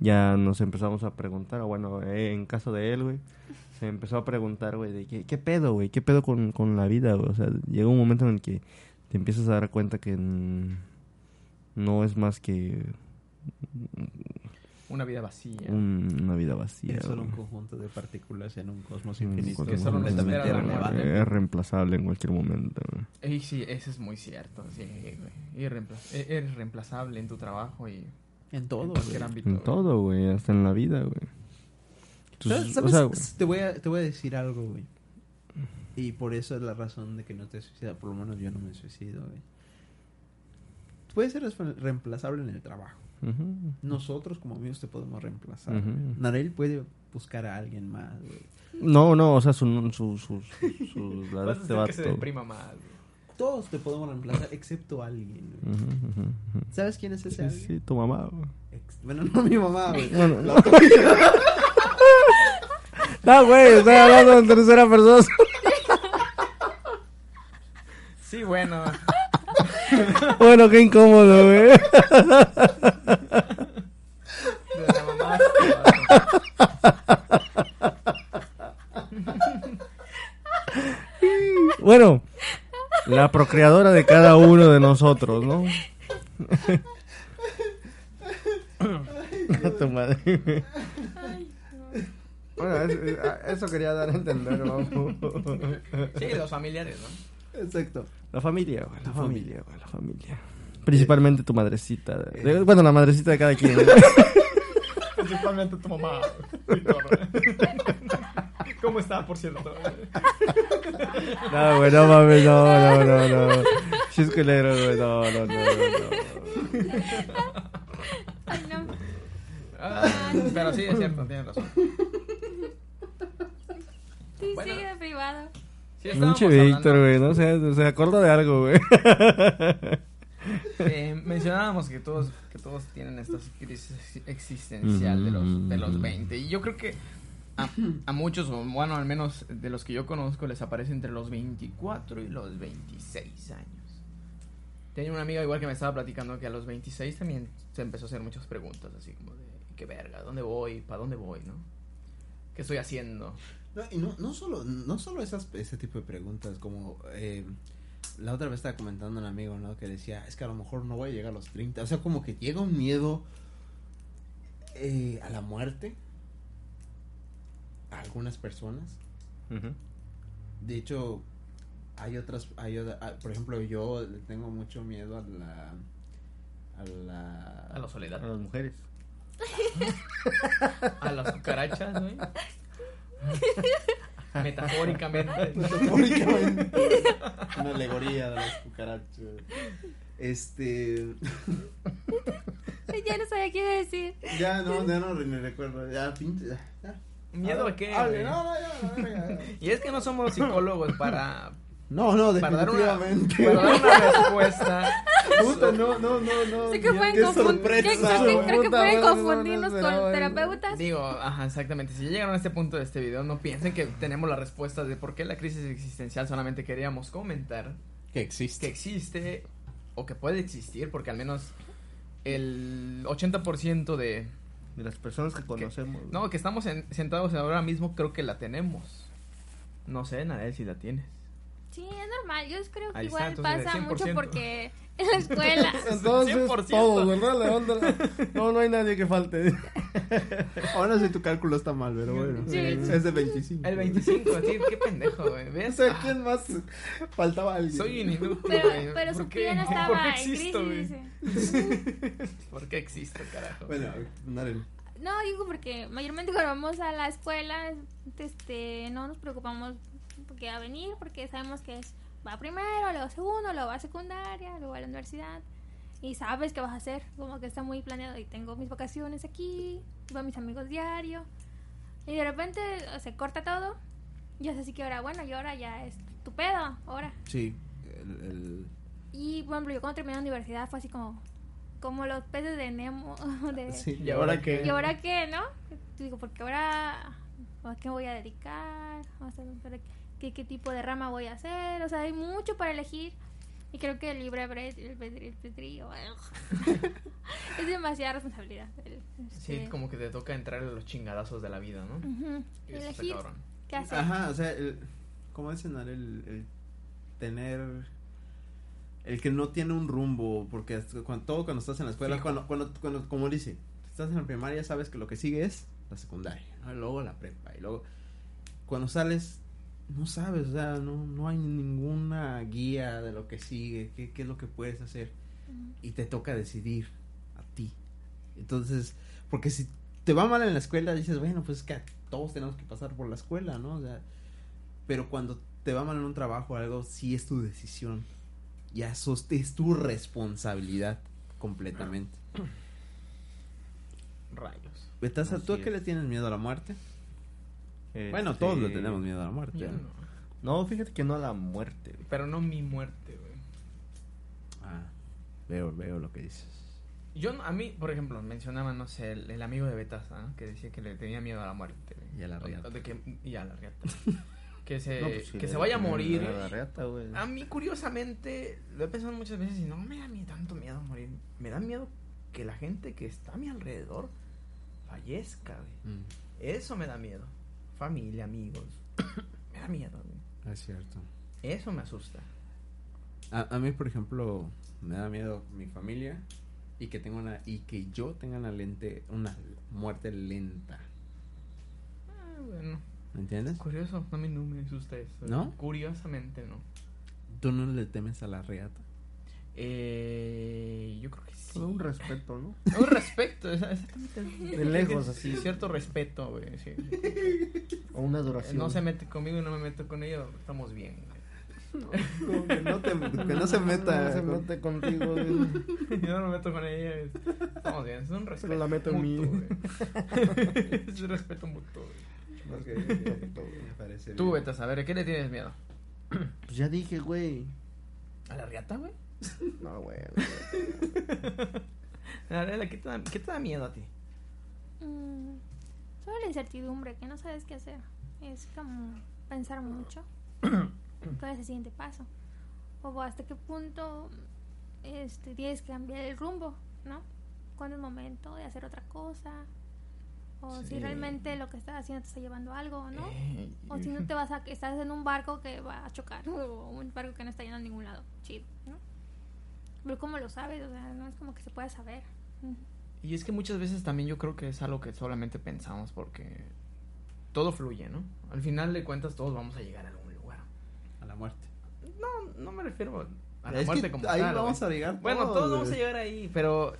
ya nos empezamos a preguntar, o bueno, eh, en caso de él, güey, se empezó a preguntar, güey, de qué, qué pedo, güey, qué pedo con, con la vida, güey, o sea, llega un momento en el que te empiezas a dar cuenta que no es más que
Una vida vacía.
un- una vida vacía.
Es solo un conjunto de partículas en un cosmos infinito.
que solo
irrelevante.
muerte.
Es reemplazable en cualquier momento.
Ey, sí, eso es muy cierto. Sí, güey. E- eres reemplazable en tu trabajo y
En todo.
en cualquier
güey.
ámbito.
En
güey.
todo, güey, hasta en la vida, güey.
¿Sabes?
O sea, güey,
te, voy a, te voy a decir algo, güey. Y por eso es la razón de que no te suicidas. Por lo menos yo no me suicido, güey. Puede ser reemplazable en el trabajo. Nosotros como amigos te podemos reemplazar. Narel puede buscar a alguien más, güey.
No, no, o sea, su, su, su, su, su- la de
Vas a
este
que se
vato.
deprima más. güey.
Todos te podemos reemplazar excepto alguien, güey. ¿Sabes quién es ese
Sí,
alguien?
sí, tu mamá, güey.
Ex- Bueno, no mi mamá, güey.
Bueno, no. No, güey, estoy hablando en tercera persona.
Sí, bueno.
Bueno, qué incómodo, güey.
De la mamá.
Bueno, la procreadora de cada uno de nosotros, ¿no? tu madre. Bueno, eso, eso quería dar a entender, vamos.
Sí, los familiares, ¿no?
Exacto.
La familia, güey, la
Tu
familia, güey, la familia. Principalmente tu madrecita. de- Bueno, la madrecita de cada quien.
Principalmente tu mamá, Víctor. ¿Cómo está, por cierto?
No, güey, no mames, no, no, no, no. Chisculero, güey, no, no, no, no,
Ay, no.
Ah, pero sí, es cierto, tienes razón.
Sí,
Bueno.
sigue de privado.
Sí,
Pinche Víctor, güey, no sé, se acuerda de algo, güey.
Eh, mencionábamos que todos que todos tienen esta crisis existencial de los de los 20 y yo creo que a, a muchos o bueno al menos de los que yo conozco les aparece entre los 24 y los 26 años. Tenía una amiga igual que me estaba platicando que a los 26 también se empezó a hacer muchas preguntas así como de qué verga dónde voy para dónde voy no qué estoy haciendo
No, y no, no solo, no solo esas, ese tipo de preguntas, como eh, la otra vez estaba comentando un amigo, ¿no? Que decía, es que a lo mejor no voy a llegar a los 30. O sea, como que llega un miedo eh, a la muerte a algunas personas. De hecho, hay otras, hay otra- ah, por ejemplo, yo le tengo mucho miedo a la... A la...
a la soledad
A las mujeres.
a las cucarachas güey metafóricamente
Metafóricamente. Una alegoría de las cucarachas. Este.
Ya no sabía qué iba a decir.
Ya no, ya no me recuerdo. Ya, pinche. ya, ya.
miedo a qué
Hable,
güey?
No, no, ya, no.
Y es que no somos psicólogos para,
No, no,
para, dar, una,
definitivamente.
para dar una respuesta.
Puta, no, no, no, no.
Sí que pueden confundir. Creo que, pueden confundirnos
no, no,
con
no,
terapeutas.
Digo, ajá, exactamente. Si ya llegaron a este punto de este video, no piensen que tenemos las respuestas de por qué la crisis existencial. Solamente queríamos comentar
Que existe.
que existe o que puede existir, porque al menos el 80% de...
De las personas que conocemos.
No, que estamos en- sentados ahora mismo, creo que la tenemos. No sé, Nadel, si la tienes.
Sí, es normal. Yo creo que
Ahí está,
igual
entonces,
pasa mucho
100%.
porque en la escuela.
Entonces,
100%.
todos, ¿verdad? No, no hay nadie que falte.
Ahora sí tu cálculo está mal, pero bueno.
Sí.
Es de 25.
El 25, sí, qué pendejo, güey.
O
¿Ves?
sea,
Ah,
¿quién más? Faltaba alguien.
soy un inútil,
Pero,
güey.
pero
¿Por
su
qué?
pie no
¿Por
estaba
qué
en
existo,
crisis,
güey?
dice.
¿Por qué existo, carajo?
Bueno, Narel.
No, digo porque mayormente cuando vamos a la escuela, este, no nos preocupamos porque va a venir, porque sabemos que es, va primero, luego segundo, luego va a secundaria, luego a la universidad. Y sabes qué vas a hacer, como que está muy planeado. Y tengo mis vacaciones aquí, veo a mis amigos diario. Y de repente se corta todo. Y es así que ahora, bueno, y ahora ya es tu pedo, ahora.
Sí. El, el-
Y, por ejemplo, yo cuando terminé la universidad fue así como, como los peces de Nemo, de...
sí.
¿Y ahora qué?
¿Y ahora qué, no? Digo, porque ahora a qué voy a dedicar, o sea, qué, qué tipo de rama voy a hacer, o sea, hay mucho para elegir y creo que el libre albedrío- es demasiada responsabilidad. el-
Sí,
este,
como que te toca entrar en los chingadazos de la vida, ¿no? eso está
elegir qué hacer.
Ajá, o sea, el, ¿cómo dicen? El, el tener. El que no tiene un rumbo, porque cuando, todo cuando estás en la escuela, cuando, cuando, cuando, como dice, estás en la primaria, sabes que lo que sigue es la secundaria, ¿no? Luego la prepa, y luego cuando sales, no sabes, o sea, no, no hay ninguna guía de lo que sigue, qué, qué es lo que puedes hacer, y te toca decidir a ti. Entonces, porque si te va mal en la escuela, dices, bueno, pues es que todos tenemos que pasar por la escuela, ¿no? O sea, pero cuando te va mal en un trabajo o algo, sí es tu decisión. Ya sos, es tu responsabilidad completamente.
Rayos.
Betasa, ¿tú a qué
es.
le tienes miedo a la muerte?
Este,
Bueno, todos le tenemos miedo a la muerte. ¿no?
fíjate que no a la muerte. güey.
Pero no mi muerte, güey.
Ah, veo, veo lo que dices.
Yo, no- a mí, por ejemplo, mencionaba, no sé, el, el amigo de Betasa, ¿no? que decía que le tenía miedo a la muerte. güey.
Y a la riata.
De que, y a la riata. que se,
No, pues, sí,
que se vaya a morir.
le- la reata, güey.
A mí, curiosamente, lo he pensado muchas veces y no me da ni tanto miedo a morir. Me da miedo que la gente que está a mi alrededor fallezca, güey.
Mm,
Eso me da miedo. Familia, amigos. me da miedo, güey.
es cierto.
Eso me asusta.
A, a mí, por ejemplo, me da miedo mi familia y que tenga una y que yo tenga una lente, una muerte lenta.
Ah, bueno.
¿Me entiendes?
Curioso, a mí no me asusta eso.
¿No?
Curiosamente, no.
¿Tú no le temes a la reata?
Eh, yo creo que sí.
Todo un respeto, ¿no?
Un respeto, exactamente.
De lejos, así.
Cierto respeto, güey. sí.
O una adoración.
No se mete conmigo y no me meto con ella, estamos bien. güey.
Como que no, te- que no se meta.
No se mete contigo, güey.
Yo no me meto con ella, es- estamos bien. Es un respeto.
la meto en mí.
mutuo, güey. es un respeto mutuo, güey. Tú,
bien.
A ver, ¿a qué le tienes miedo?
Pues ya dije, güey.
¿A la riata, güey?
No, güey.
¿qué te da, qué te da miedo a ti?
Mm, solo la incertidumbre, que no sabes qué hacer. Es como pensar mucho. ¿Cuál es el siguiente paso? O hasta qué punto este, tienes que cambiar el rumbo, ¿no? ¿Cuándo es momento de hacer otra cosa? O
Sí.
si realmente lo que estás haciendo te está llevando a algo, ¿no?
Eh,
O si no te vas a... Estás en un barco que va a chocar. O un barco que no está yendo a ningún lado. Chido, ¿no? Pero ¿cómo lo sabes? O sea, no es como que se pueda saber.
Y es que muchas veces también yo creo que es algo que solamente pensamos porque todo fluye, ¿no? Al final de cuentas todos vamos a llegar a algún lugar.
A la muerte.
No, no me refiero a la
Es
muerte
que
como
ahí
tal,
vamos
güey.
a llegar
Bueno,
todos,
todos vamos a llegar ahí, pero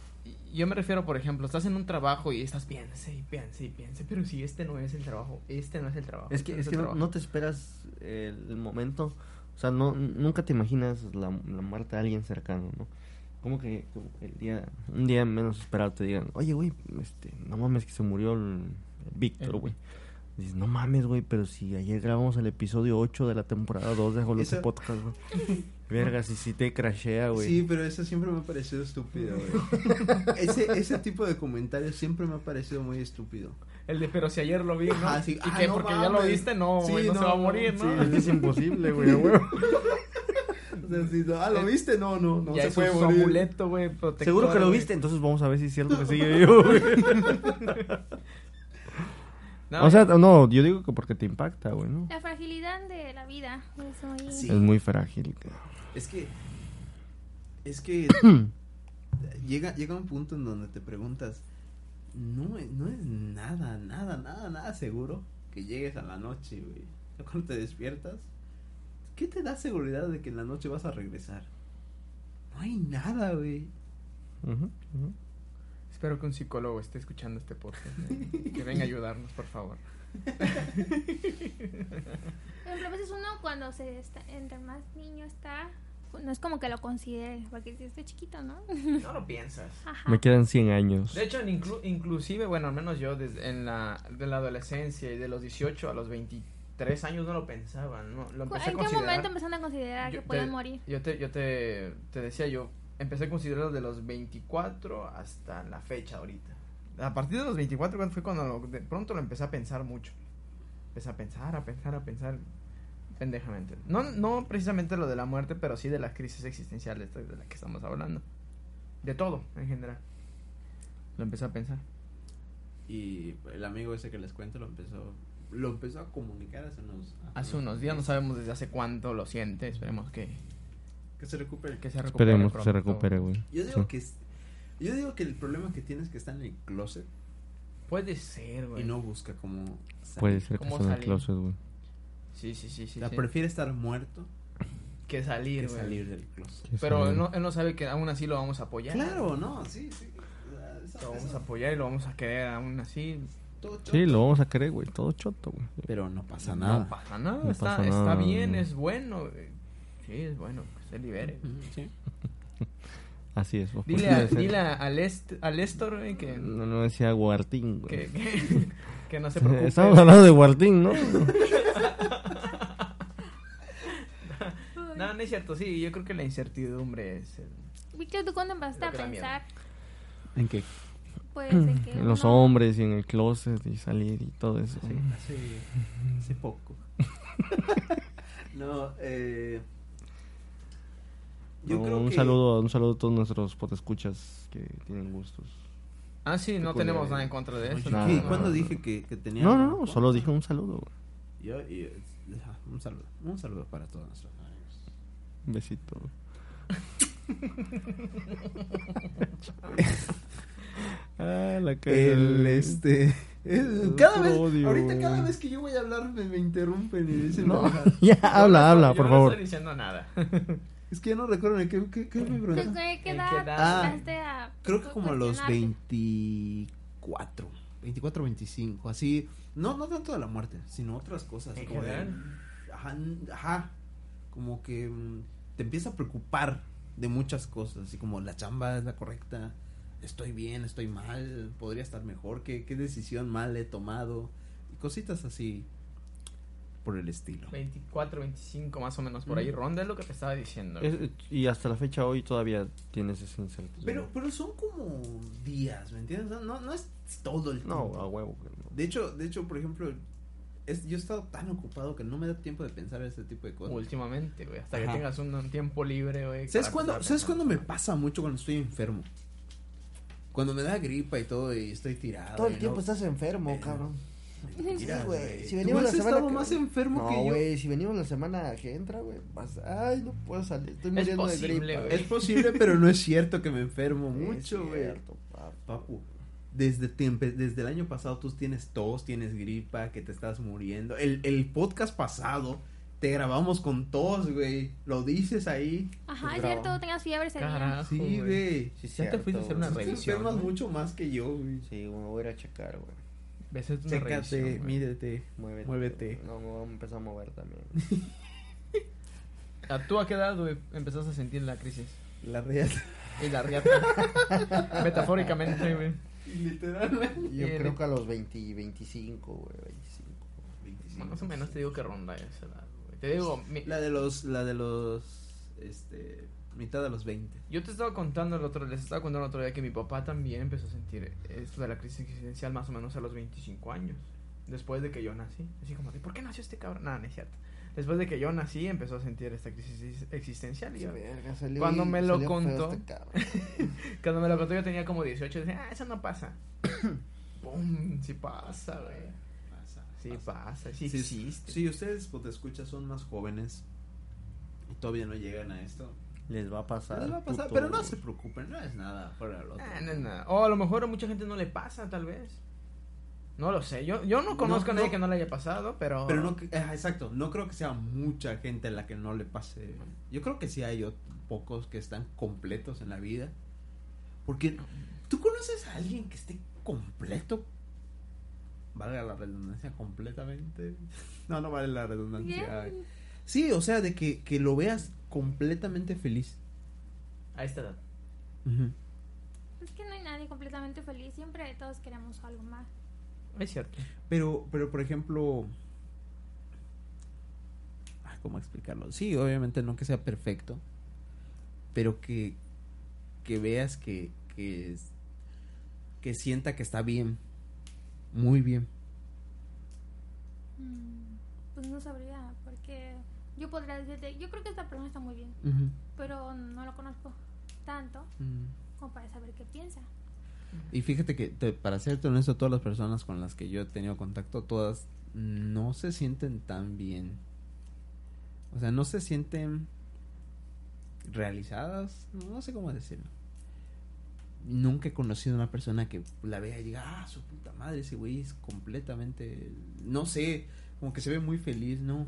yo me refiero, por ejemplo, estás en un trabajo y estás piense y piense y piense, pero si este no es el trabajo, este no es el trabajo.
Es
este
que,
no
es que no,
trabajo.
no te esperas el momento. O sea, no, nunca te imaginas la, la muerte de alguien cercano, ¿no? Como que, el día, un día menos esperado te digan, oye, güey, este, no mames que se murió el, el Víctor, güey. Dices, no mames, güey, pero si ayer grabamos el episodio 8 de la temporada 2 de Jolote
Eso-
Podcast, güey. Verga, si si te crashea, güey.
Sí, pero eso siempre me ha parecido estúpido, güey. ese, ese tipo de comentarios siempre me ha parecido muy estúpido.
El de, pero si ayer lo vi, ¿no?
Ajá, sí.
Y
Ah,
que
no
porque ya lo viste, no,
Sí,
güey, no,
no,
se va a
no,
morir,
Sí,
¿no?
es imposible, güey, a huevo.
O sea, si no- ah, ¿lo viste? No, no, no
ya
se puede
su
morir.
amuleto, güey, protector,
Seguro que lo
güey.
viste, entonces vamos a ver si es cierto que sigue vivo, güey.
No,
O sea, no, yo digo que porque te impacta, güey, ¿no?
La fragilidad de la vida es muy...
Sí.
Es muy frágil. cabrón.
Es que. Es que. llega, llega un punto en donde te preguntas. no, es- no es nada, nada, nada, nada seguro que llegues a la noche, güey. Ya Cuando te despiertas, ¿qué te da seguridad de que en la noche vas a regresar? No hay nada, güey.
Espero que un psicólogo esté escuchando este podcast. ¿eh? Que venga a ayudarnos, por favor.
Por ejemplo, a veces uno cuando se está, entre más niño está, no es como que lo considere, porque si está chiquito, ¿no?
No lo piensas.
Ajá.
Me quedan 100 años.
De hecho, en inclu- inclusive, bueno, al menos yo desde en la, de la adolescencia y de los 18 a los 23 años no lo pensaba, ¿no? Lo empecé a
¿En qué momento empezaron a considerar
Yo
que pueden morir?
Yo te, yo te, te decía, yo empecé a considerarlo de los 24 hasta la fecha ahorita. A partir de los 24 cuando fue cuando lo- de pronto lo empecé a pensar mucho. Empecé a pensar, a pensar, a pensar pendejamente. No, no precisamente lo de la muerte, pero sí de las crisis existenciales de de las que estamos hablando. De todo, en general. Lo empecé a pensar.
Y el amigo ese que les cuento lo empezó, lo empezó a comunicar hace unos...
Hace unos días, no sabemos desde hace cuánto lo siente. Esperemos que,
Que se recupere.
que se recupere.
Esperemos que se recupere, güey.
Yo digo
Sí.
que yo digo que el problema que tienes es que está en el closet
Puede ser, güey.
y no busca cómo salir.
Puede ser que
¿Cómo
esté en el closet, güey.
Sí, sí, sí, sí.
o sea,
sí.
prefiere estar muerto
Que salir,
que salir del closet.
Que
Pero él no, él no sabe que aún así lo vamos a apoyar.
Claro, no, sí, sí.
Lo vamos
esa-
a apoyar y lo vamos a querer aún así.
todo choto.
Sí, lo vamos a querer, güey. Todo choto, güey.
Pero no pasa
No
nada.
pasa nada,
No
está,
pasa
está
nada,
bien, es bueno. güey. Sí, es bueno, que se libere.
Sí.
Así es. güey.
Dile, a, dile a, Lest- a güey, que,
No, no decía Guartín, güey.
que, que, que no se preocupe.
Estamos hablando de Guartín, ¿no?
No, no es cierto, sí, yo creo que la incertidumbre es... el-
Víctor, ¿tú cuándo empezaste a pensar?
¿En qué?
Pues de que
En los hombres y en el closet y salir y todo eso.
Sí, hace, hace poco. no, eh. Yo
No,
creo
un
que.
saludo, un saludo a todos nuestros potescuchas que tienen gustos.
Ah, sí, no tenemos nada en contra de eso.
¿Cuándo
no.
dije que, que tenía.?
No, no, no, solo dije un saludo.
Yo, y- ajá, un saludo. Un saludo para todos nuestros
besito. ah, la cara.
El este. el- cada vez.
odio,
ahorita cada vez que yo voy a hablar me, me interrumpen y dicen.
No, ya,
Yo
habla,
no
habla, por
yo no
favor.
estoy diciendo nada.
Es que ya no recuerdo en qué, qué, qué me
¿Qué,
preguntaste.
qué- qué
¿En
edad?
Ah,
a
Creo que como a los
cuestionarte?
24. 24, 25. Así. No, no tanto de la muerte, sino otras cosas.
¿En
como de- ajá, ajá. Como que mm, te empieza a preocupar de muchas cosas. Así como la chamba es la correcta. Estoy bien, estoy mal. Podría estar mejor. ¿Qué, qué decisión mal he tomado? Y cositas así. Por el estilo.
24, 25 más o menos por ahí. Ronda es lo que te estaba diciendo.
Es- y hasta la fecha hoy todavía tienes esa incertidumbre.
Pero, pero son como días, ¿me entiendes? No, no es todo el
No,
tiempo.
a huevo. no.
De hecho, de hecho, por ejemplo, es, yo he estado tan ocupado que no me da tiempo de pensar ese tipo de cosas.
Últimamente, güey. Hasta
Ajá.
que tengas un, un tiempo libre, güey.
¿Sabes cuándo, ¿Sabes cuándo me pasa mucho cuando estoy enfermo? Cuando me da gripa y todo y estoy tirado.
Todo el tiempo
no-
estás enfermo,
Eh,
cabrón. Sí, güey. Si
Tú
venimos
has
la semana
estado
que-
más enfermo
no,
que yo.
güey, si venimos la semana que entra, güey, vas, ay, no puedo salir, estoy
Es
muriendo
posible,
de gripa.
Es posible, pero no es cierto que me enfermo
Es
mucho, güey. Papu, desde, te- desde el año pasado tú tienes tos, tienes gripa, que te estás muriendo. El, el podcast pasado te grabamos con tos, güey. Lo dices ahí.
Ajá,
Pues
es cierto, tenías fiebre ese día.
Carajo,
Sí, güey.
Sí,
Ya te fuiste a hacer una
Tú te
revisión.
enfermas
¿no?
mucho más que yo, güey.
Sí, me voy a ir a checar, güey.
Ves, es una
Chécate,
revisión, güey.
mírate.
Muévete.
Muévete.
No, me voy a empezar a mover también.
¿A tú a qué edad, güey, empezaste a sentir la crisis?
La real.
Y la riata. Metafóricamente, güey.
Literalmente.
Yo
Y
creo que a los 20, 25, güey, 25.
Más o menos te digo que ronda esa edad, güey. Te digo, mi-
La de los, la de los, este, mitad de los 20.
yo te estaba contando el otro, les estaba contando el otro día que mi papá también empezó a sentir esto de la crisis existencial más o menos a los 25 años. Después de que yo nací. Así como, de, ¿por qué nació este cabrón? Nada, no es cierto. Después de que yo nací empezó a sentir esta crisis existencial. Y yo-
Verga, salió
Cuando me lo contó.
este.
Cuando me lo contó yo tenía como 18 y decía, ah, eso no pasa. Pum, sí pasa, güey.
Pasa,
Sí
pasa.
pasa, sí
Si,
existe.
si ustedes, pues, te escuchas, son más jóvenes y todavía no llegan a esto,
Les va a pasar.
Les va a pasar,
puto.
pero no se preocupen, no es nada fuera del otro.
Ah, no es nada. O a lo mejor a mucha gente no le pasa, tal vez. No lo sé. Yo, yo no conozco a nadie
no.
que no le haya pasado, pero.
Pero no, exacto, no creo que sea mucha gente a la que no le pase. Yo creo que sí hay pocos que están completos en la vida. Porque tú conoces a alguien que esté completo. Valga la redundancia completamente. No, no vale la redundancia.
Bien.
Sí, o sea, de que, que lo veas completamente feliz.
A esta edad.
Es que no hay nadie completamente feliz. Siempre todos queremos algo más.
Es cierto.
Pero, pero por ejemplo, ¿cómo explicarlo? Sí, obviamente no que sea perfecto, pero que, que veas que, que, que sienta que está bien, muy bien.
Mm, Pues no sabría, porque yo podría decirte, yo creo que esta persona está muy bien, pero no lo conozco tanto
Mm.
como para saber qué piensa.
Y fíjate que, te- para serte honesto, todas las personas con las que yo he tenido contacto, todas no se sienten tan bien. O sea, no se sienten realizadas, no sé cómo decirlo. Nunca he conocido a una persona que la vea y diga, ah, su puta madre, ese güey es completamente, no sé, como que se ve muy feliz, ¿no?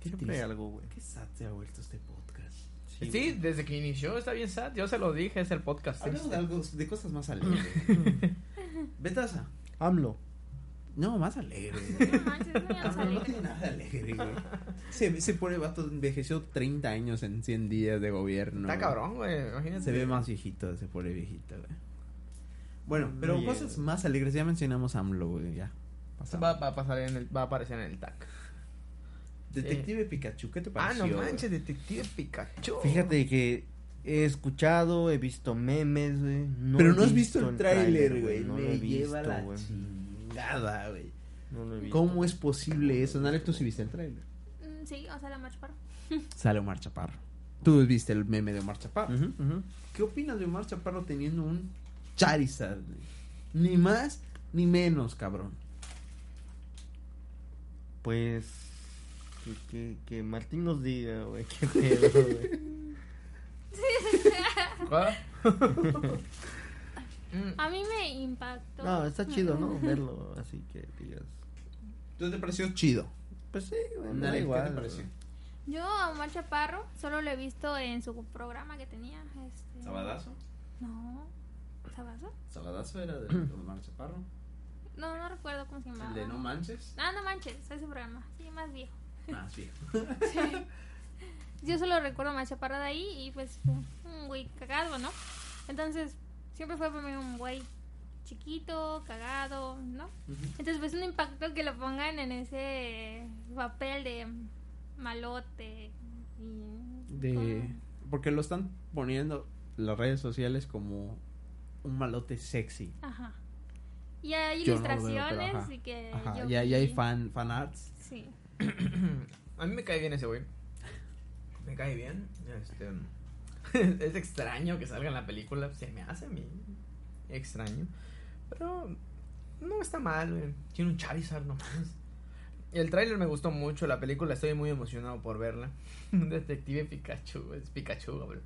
Qué
Siempre hay algo, güey.
Qué sad se ha vuelto este podcast.
Sí,
güey.
desde que inició está bien sad. Yo se lo dije, es el podcast.
Hablemos de algo, de cosas más alegres. Betasa.
AMLO.
No, más alegre.
No manches, no
tiene nada de alegre, güey. Ese pobre vato envejeció 30 años en 100 días de gobierno.
Está cabrón, güey. Imagínate.
Se ve más viejito ese pobre viejito, güey. Bueno, pero cosas más alegres. Ya mencionamos AMLO, güey, ya. Pasamos.
Va, va a pasar en el, va a aparecer en el tag.
Detective Pikachu, ¿qué te
Ah,
pareció?
no
güey?
manches, Detective Pikachu.
Fíjate que he escuchado, he visto memes, güey. No
pero no has visto el tráiler, güey.
No
Me
lo he
lleva
visto,
la
güey.
chingada, güey.
No lo he visto.
¿Cómo es posible eso? Nare, tú sí viste el tráiler.
Mm, Sí, o sea, la March Parro.
Sale Omar Chaparro. Tú viste el meme de Omar Chaparro. ¿Qué opinas de Omar Chaparro teniendo un Charizard? güey? Ni más ni menos, cabrón.
Pues. Que, que, que Martín nos diga, güey. Qué pedo, güey.
¿Cuál?
A mí me impactó.
No, está chido, ¿no? Verlo así que digas.
¿Tú te pareció chido?
Pues sí, güey. me da
Nare, ¿qué
igual,
te pareció?
Yo a Omar Chaparro solo lo he visto en su programa que tenía. Este...
¿Sabadazo?
No. ¿Sabazo?
¿Sabadazo era de Omar Chaparro?
No, no recuerdo cómo se llamaba.
¿El de No Manches?
Ah, no manches, ese programa. Sí, más viejo.
Ah, sí.
Yo solo recuerdo a Omar Chaparro de ahí y pues un güey cagado, ¿no? Entonces, siempre fue para mí un güey chiquito, cagado, ¿no? Entonces, pues un impacto que lo pongan en ese papel de malote y...
De... Porque lo están poniendo las redes sociales como un malote sexy.
Ajá. Y hay
Yo no lo veo, pero
ilustraciones
ajá.
y que...
Ajá,
yo
ya, ya hay fan, fan arts.
Sí.
A mí me cae bien ese güey. Me cae bien. Este, es extraño que salga en la película. Se me hace a mí extraño. Pero no está mal, güey. Tiene un Charizard nomás. El tráiler me gustó mucho. La película estoy muy emocionado por verla. Un detective Pikachu. Es Pikachu, güey.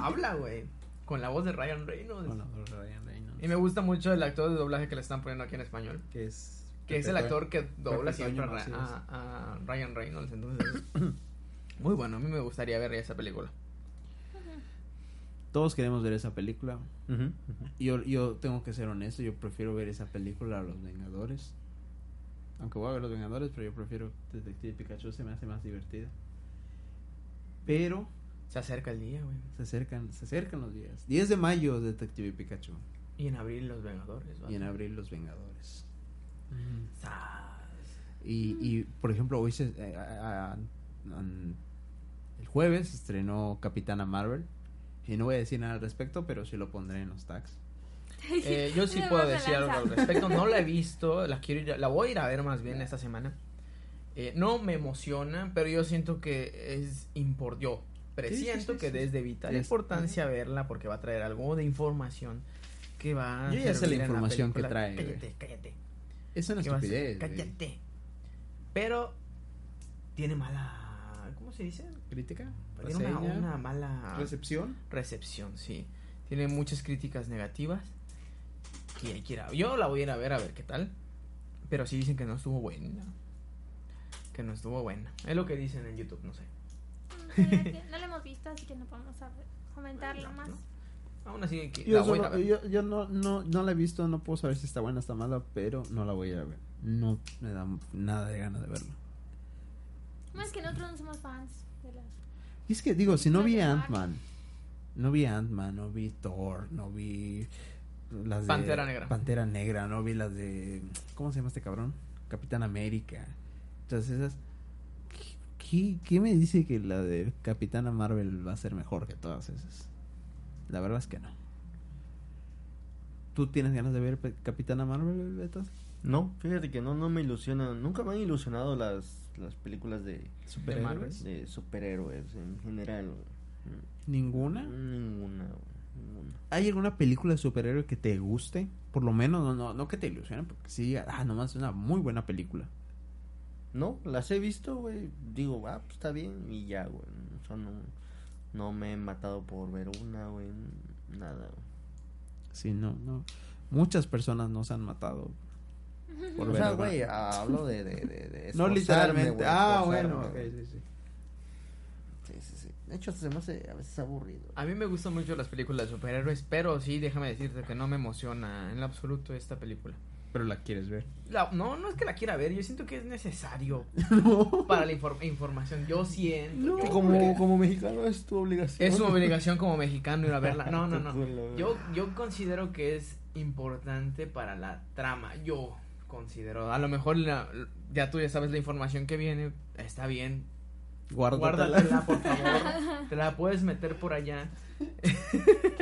Habla, güey. Con la voz de Ryan Reynolds.
Bueno, Ryan Reynolds.
Y me gusta mucho el actor de doblaje que le están poniendo aquí en español.
Que es...
Que es el actor que dobla siempre a, a- Ryan Reynolds. Entonces, muy bueno. A mí me gustaría ver esa película.
Todos queremos ver esa película. Yo, yo tengo que ser honesto, yo prefiero ver esa película a Los Vengadores. Aunque voy a ver Los Vengadores, pero yo prefiero Detective Pikachu, se me hace más divertida. Pero
Se acerca el día, güey.
se acercan, se acercan los días. 10 de mayo Detective Pikachu
Y en abril Los Vengadores.
y en abril Los Vengadores. Y, y por ejemplo, hoy se, eh, a- a- an- el jueves estrenó Capitana Marvel. Y no voy a decir nada al respecto, pero sí lo pondré en los tags.
Eh, yo sí puedo decir algo al respecto. No la he visto, la quiero ir a- la voy a ir a ver más bien esta semana. Eh, no me emociona, pero yo siento que es impor yo presiento
sí,
que
sí.
es de vital
Sí,
importancia verla porque va a traer algo de información que va a
Yo ya sé la información que trae.
Cállate, cállate.
Es una estupidez.
Cállate. Pero tiene mala ¿cómo se dice?
¿Crítica?
Tiene una,
¿Reseña?
una mala
¿Recepción?
recepción, sí. Tiene muchas críticas negativas. Y hay que ir a- yo la voy a ir a ver a ver qué tal. Pero sí dicen que no estuvo buena. Que no estuvo buena. Es lo que dicen en YouTube, no sé.
Que no lo hemos visto, así que no podemos saber- comentarlo
No,
más.
no. Aún así que
Yo,
la voy a ver.
yo, yo no, no, no la he visto, no puedo saber si está buena o está mala, pero no la voy a ir a ver. No me da nada de ganas de verlo.
Más que nosotros no somos fans de las...
Y es que digo, si no vi. Ant-Man, no vi Ant-Man, no vi Thor, no vi las de
Pantera Negra.
Pantera Negra, no vi las de ¿cómo se llama este cabrón? Capitán América. Entonces esas ¿qué, qué, qué me dice que la de Capitana Marvel va a ser mejor que todas esas? La verdad es que no. ¿Tú tienes ganas de ver Capitana Marvel, Beto?
No, fíjate que no, no me ilusiona. Nunca me han ilusionado las, las películas de,
¿Superhéroes?
de superhéroes en general.
¿Ninguna?
Ninguna, ninguna.
¿Hay alguna película de superhéroe que te guste? Por lo menos, no, no, no que te ilusione, porque sí, ah, nomás es una muy buena película.
No, las he visto, güey. Digo, ah, pues está bien y ya, güey. O sea, no, no me he matado por ver una, güey. Nada, güey.
Sí, no, no. Muchas personas nos han matado por
o
ver
sea, güey, hablo de, de, de, de
No literalmente. ah, bueno, ok, sí, sí.
Sí, sí, sí. De hecho, se me hace a veces aburrido.
A mí me gustan mucho las películas de superhéroes, pero sí, déjame decirte que no me emociona en lo absoluto esta película.
Pero la quieres ver.
La- no, no es que la quiera ver, yo siento que es necesario
no.
para la infor- información. Yo siento. yo-
Como, como mexicano es tu obligación.
Es su obligación como mexicano ir a verla. No, no, no. Yo, yo considero que es importante para la trama. Yo considero. A lo mejor la- ya tú ya sabes la información que viene. Está bien.
Guárdatela.
Guárdatela, por favor. Te la puedes meter por allá.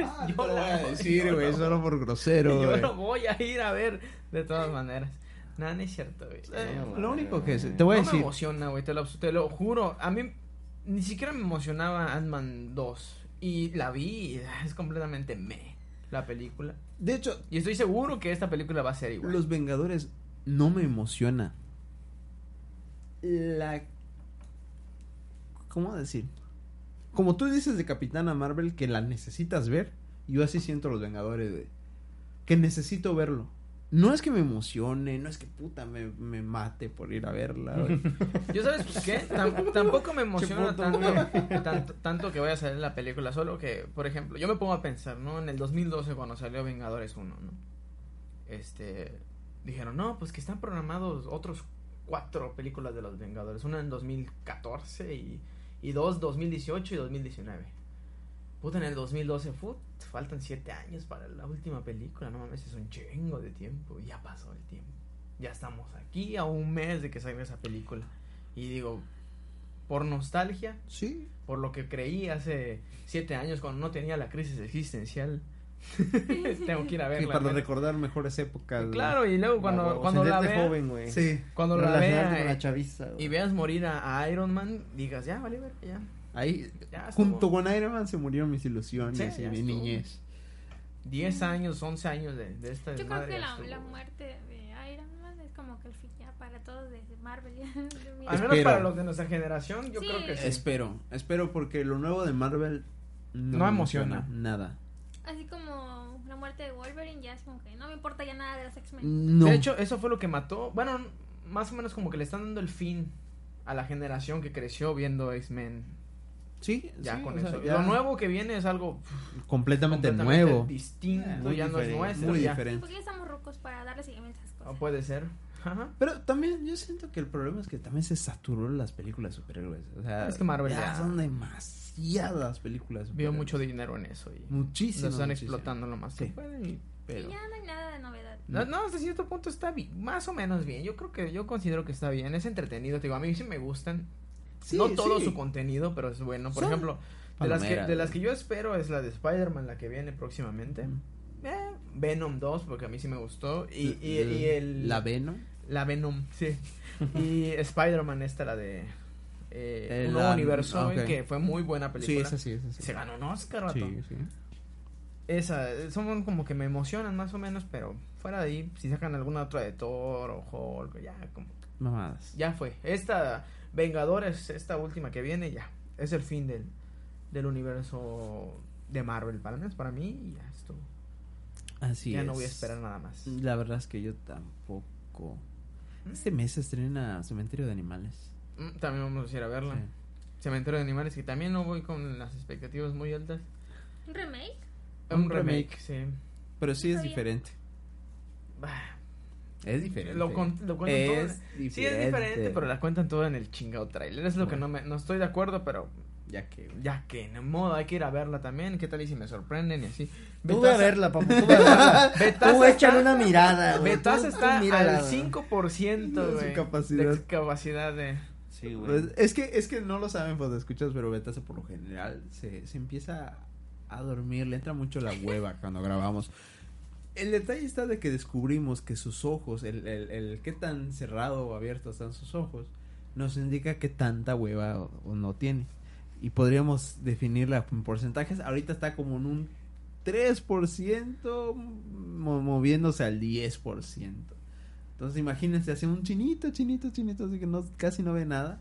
Ah,
Yo
te lo voy
la-
a decir, güey,
no-
solo por grosero,
Yo lo voy a ir a ver de todas maneras. Nada, no es cierto, güey.
Eh,
No,
lo único que es, te voy a
no me emociona, güey, te lo, te lo juro. A mí ni siquiera me emocionaba Ant-Man 2. Y la vi y es completamente me la película.
de hecho,
Y estoy seguro que esta película va a ser igual.
Los Vengadores no me emociona. La. ¿Cómo decir? Como tú dices de Capitana Marvel que la necesitas ver, yo así siento Los Vengadores de. Que necesito verlo. No es que me emocione, no es que puta me, me mate por ir a verla. güey.
Yo sabes qué, Tam- tampoco me emociona tanto, tanto, tanto que vaya a salir la película, solo que, por ejemplo, yo me pongo a pensar, ¿no? En el 2012 cuando salió Vengadores 1, ¿no? Este, dijeron, no, pues que están programados otros cuatro películas de los Vengadores, una en 2014 y, y dos 2018 y 2019. Puta, en el 2012, put, faltan siete años para la última película, no mames, es un chingo de tiempo, ya pasó el tiempo. Ya estamos aquí a un mes de que salga esa película. Y digo, por nostalgia,
Sí.
por lo que creí hace siete años cuando no tenía la crisis existencial, tengo que ir a
Sí,
verla.
para
neta.
recordar mejores épocas.
Claro, y luego cuando,
Para
cuando la
sentirte
vea,
joven, güey.
Sí.
cuando la
Relacionarte
vea
con la chaviza, güey.
y veas morir a, a Iron Man, digas, ya, vale, ver, ya.
Ahí,
Ya estuvo.
junto con Iron Man se murieron mis ilusiones
Sí,
y mi
estuvo.
niñez.
10 años, 11 años de, de esta
Yo creo que la,
estuvo,
la muerte de Iron Man es como que el fin ya para todos de Marvel.
Al menos para los de nuestra generación, yo
Sí.
creo que sí.
Espero, espero porque lo nuevo de Marvel no,
No
me
emociona.
nada.
Así como la muerte de Wolverine ya es como que no me importa ya nada de los X-Men.
No.
De hecho, eso fue lo que mató. Bueno, más o menos como que le están dando el fin a la generación que creció viendo X-Men.
Sí,
Ya
sí,
con
o sea,
eso.
ya
Lo nuevo que viene es algo
completamente,
completamente
nuevo,
distinto,
Muy
ya no es
diferente,
nuestro.
muy
ya.
diferente.
Porque ya estamos rucos para darle seguimiento a esas
No
cosas.
puede ser. Ajá.
Pero también yo siento que el problema es que también se saturó las películas de superhéroes. O sea,
Es que Marvel
ya
ya-
son demasiadas películas. de
Vio mucho dinero en eso y
Muchísimo.
lo están
muchísimo.
explotando lo más que
Sí.
pueden. y-
Y
pero...
ya no hay nada de novedad.
No, no, hasta cierto punto está bien, más o menos bien. Yo creo que yo considero que está bien. Es entretenido, te digo, a mí sí me gustan.
Sí,
no todo
sí.
su contenido, pero es bueno. Por
Son
ejemplo, de las, que, de las que yo espero es la de Spider-Man, la que viene próximamente.
Mm.
Eh, Venom 2, porque a mí sí me gustó. Y, y, y el...
La Venom.
La Venom, sí. y Spider-Man, esta, la de... Eh,
El,
un nuevo
ah,
universo,
ok.
que fue muy buena
Sí,
película.
esa sí, esa sí.
Se ganó un Oscar.
Sí, sí.
Esa, eh, son como que me emocionan más o menos, pero fuera de ahí, si sacan alguna otra de Thor o Hulk, ya como...
Mamadas.
Ya fue. Esta Vengadores, esta última que viene, ya. Es el fin del, del universo de Marvel. Para menos para mí, y ya esto.
Así
ya
es.
no voy a esperar nada más.
La verdad es que yo tampoco. Este mes se estrena Cementerio de Animales.
Mm, También vamos a ir a verla.
Sí.
Cementerio de Animales, que también no voy con las expectativas muy altas.
¿Un remake?
Un
Un remake,
remake.
sí.
Pero sí es
Sabía.
diferente.
Bah,
Es diferente.
Lo, con- lo cuentan todo.
es diferente.
Sí, es diferente, pero la cuentan todo en el chingado trailer. Es lo que no me, no estoy de acuerdo, pero
Ya que.
ya que, no modo, hay que ir a verla también. ¿Qué tal y si me sorprenden y así?
Tú ve a verla, papu. Tú ve a verla. Tú échale una mirada, güey.
Betasa
Tú- tú
está al
güey.
5%
De su
güey,
capacidad.
de capacidad de...
Sí, güey.
Pues, es que es que no lo saben pues escuchas, pero Betasa por lo general se, se empieza a dormir, le entra mucho la hueva cuando grabamos. El detalle está de que descubrimos que sus ojos, el, el, el qué tan cerrado o abierto están sus ojos, nos indica que tanta hueva o, o no tiene. Y podríamos definirla en porcentajes. Ahorita está como en un 3%, mo- moviéndose al 10%. Entonces imagínense, hace un chinito, chinito, chinito, así que no, casi no ve nada.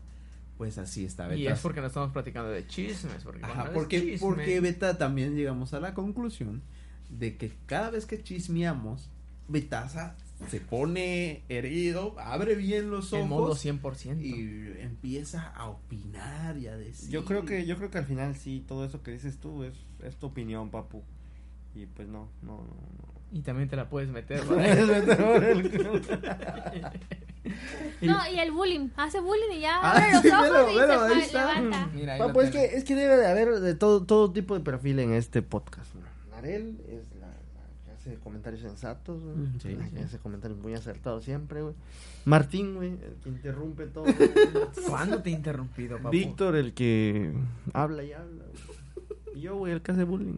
Pues así está Beta.
Y es porque no estamos platicando de chismes. Porque
Ajá, porque,
chisme-
porque Beta también llegamos a la conclusión de que cada vez que chismeamos, Betasa se pone herido, abre bien los
En modo
ojos
100%.
y empieza a opinar y a decir.
Yo creo que yo creo que al final sí todo eso que dices tú es, es tu opinión, papu. Y pues no, no, no. no.
Y también te la puedes meter. ¿no?
y el bullying. Hace bullying y ya
Ah,
abre los
sí,
ojos
velo,
y
velo,
se
ahí está.
levanta.
Mira, ahí
Papu, es que, es que debe de haber de todo, todo tipo de perfil en este podcast. ¿No? Narel es la, la que hace comentarios sensatos, güey.
Mm, sí,
la
sí.
que hace comentarios muy acertados siempre, güey. Martín, güey, el que interrumpe todo.
¿Cuándo te he interrumpido, papu?
Víctor, el que habla y habla. güey. Y yo, güey, el que hace bullying.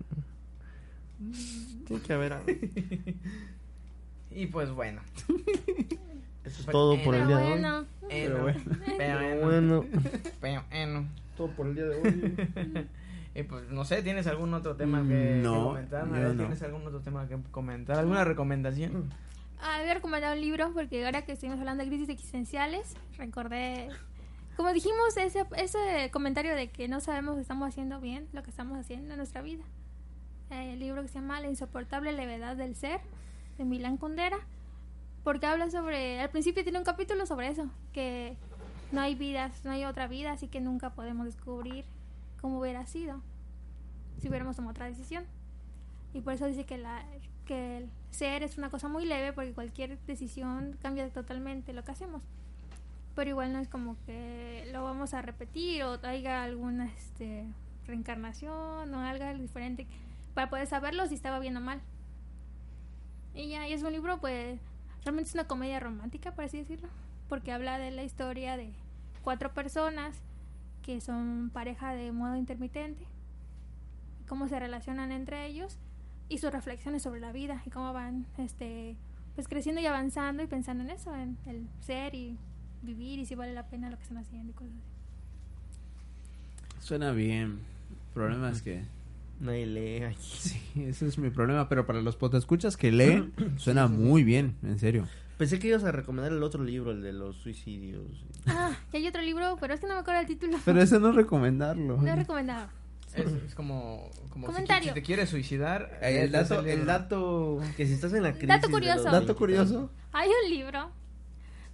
Tiene que haber algo.
Y pues bueno.
Eso es
Pero
todo por el día de hoy.
bueno,
Pero
bueno.
Pero bueno,
Pero bueno.
todo por el día de hoy.
Y pues no sé, ¿tienes algún otro tema que,
No,
que comentar?
no.
¿Tienes algún otro tema que comentar? ¿Alguna recomendación?
ah, voy a recomendar un libro porque ahora que estuvimos hablando de crisis existenciales, recordé, como dijimos, ese, ese comentario de que no sabemos si estamos haciendo bien lo que estamos haciendo en nuestra vida. Eh, el libro que se llama La insoportable levedad del ser, de Milán Kundera, porque habla sobre, al principio tiene un capítulo sobre eso, que no hay vidas, no hay otra vida, así que nunca podemos descubrir cómo hubiera sido si hubiéramos tomado otra decisión. Y por eso dice que, la, que el ser es una cosa muy leve porque cualquier decisión cambia totalmente lo que hacemos. Pero igual no es como que lo vamos a repetir o haya alguna este, reencarnación o algo diferente para poder saberlo si estaba bien o mal. Y ya, y es un libro pues realmente es una comedia romántica, por así decirlo, porque habla de la historia de cuatro personas que son pareja de modo intermitente, cómo se relacionan entre ellos y sus reflexiones sobre la vida y cómo van este pues creciendo y avanzando y pensando en eso, en el ser y vivir y si vale la pena lo que están haciendo y cosas así.
Suena bien. El problema es que.
Nadie lee aquí.
Sí, ese es mi problema. Pero para los escuchas que leen, suena muy bien, en serio.
Pensé que ibas a recomendar el otro libro, el de los suicidios.
Ah, y hay otro libro, pero es que no me acuerdo el título.
Pero ese no es recomendarlo.
No es recomendado.
Es, es como, como si-
Comentario.
Si, te quieres suicidar.
Eh, El dato, el dato,
Que si estás en la crisis.
Dato
de
curioso.
los
dato curioso.
Hay un libro.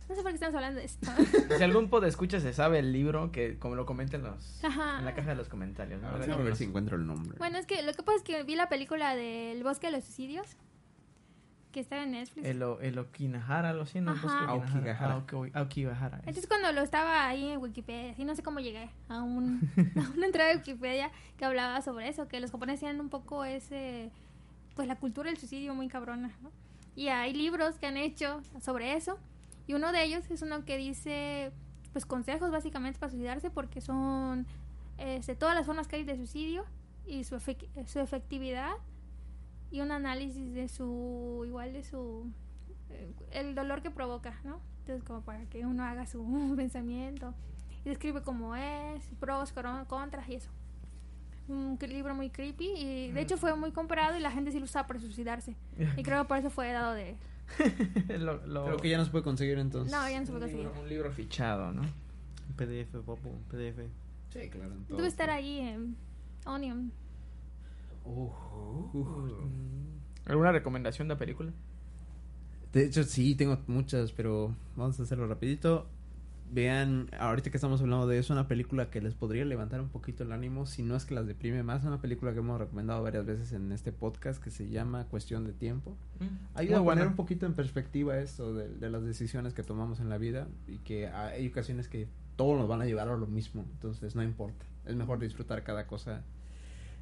No sé por qué estamos hablando de esto.
Si algún pod escucha se sabe el libro, que como lo comenten los,
Ajá.
en la caja de los comentarios. ¿no?
A ver,
ver,
a ver si encuentro el nombre.
Bueno, es que lo que pasa es que vi la película del Bosque de los Suicidios, que está en Netflix.
El, o- el Okinahara, lo siento.
Ajá.
Bosque
Aokigahara.
Ah.
Entonces cuando lo estaba ahí en Wikipedia, y no sé cómo llegué a, un, a una entrada de Wikipedia que hablaba sobre eso, que los japoneses tienen un poco ese, pues la cultura del suicidio muy cabrona, ¿no? Y hay libros que han hecho sobre eso, y uno de ellos es uno que dice, pues consejos básicamente para suicidarse, porque son este, todas las formas que hay de suicidio y su, efec- su efectividad y un análisis de su, igual de su, eh, el dolor que provoca, ¿no? Entonces como para que uno haga su pensamiento y describe cómo es, pros, contras y eso. Un libro muy creepy y de hecho fue muy comprado y la gente sí lo usaba para suicidarse. Y creo que por eso fue dado de,
Lo- lo-
Creo que ya no se puede conseguir entonces.
No, ya no se
un,
puede conseguir.
libro, un libro fichado, ¿no?
PDF, papu, PDF.
Sí, claro.
Debe estar allí en Onion.
¿Alguna recomendación de película?
De hecho, sí, tengo muchas, pero vamos a hacerlo rapidito. Vean, ahorita que estamos hablando de eso, una película que les podría levantar un poquito el ánimo, si no es que las deprime más, una película que hemos recomendado varias veces en este podcast que se llama Cuestión de Tiempo. Ayuda
Muy
a poner un poquito en perspectiva esto de, de las decisiones que tomamos en la vida y que hay ocasiones que todos nos van a llevar a lo mismo, entonces no importa, es mejor disfrutar cada cosa.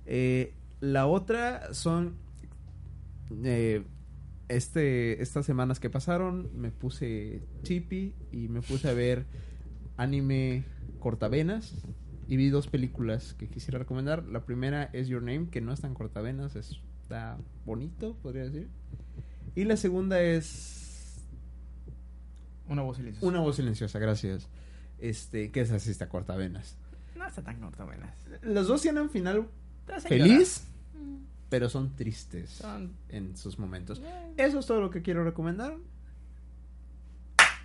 Eh, la otra son eh, este estas semanas que pasaron me puse chippy y me puse a ver anime cortavenas y vi dos películas que quisiera recomendar. La primera es Your Name, que no es tan cortavenas, es- está bonito, podría decir. Y la segunda es
Una voz silenciosa.
Una voz silenciosa, gracias. Este, que es así, está cortavenas.
No está tan corta, buenas.
Los dos tienen un final feliz,
Mm.
pero son tristes
Son-
en sus momentos. Eso es todo lo que quiero recomendar.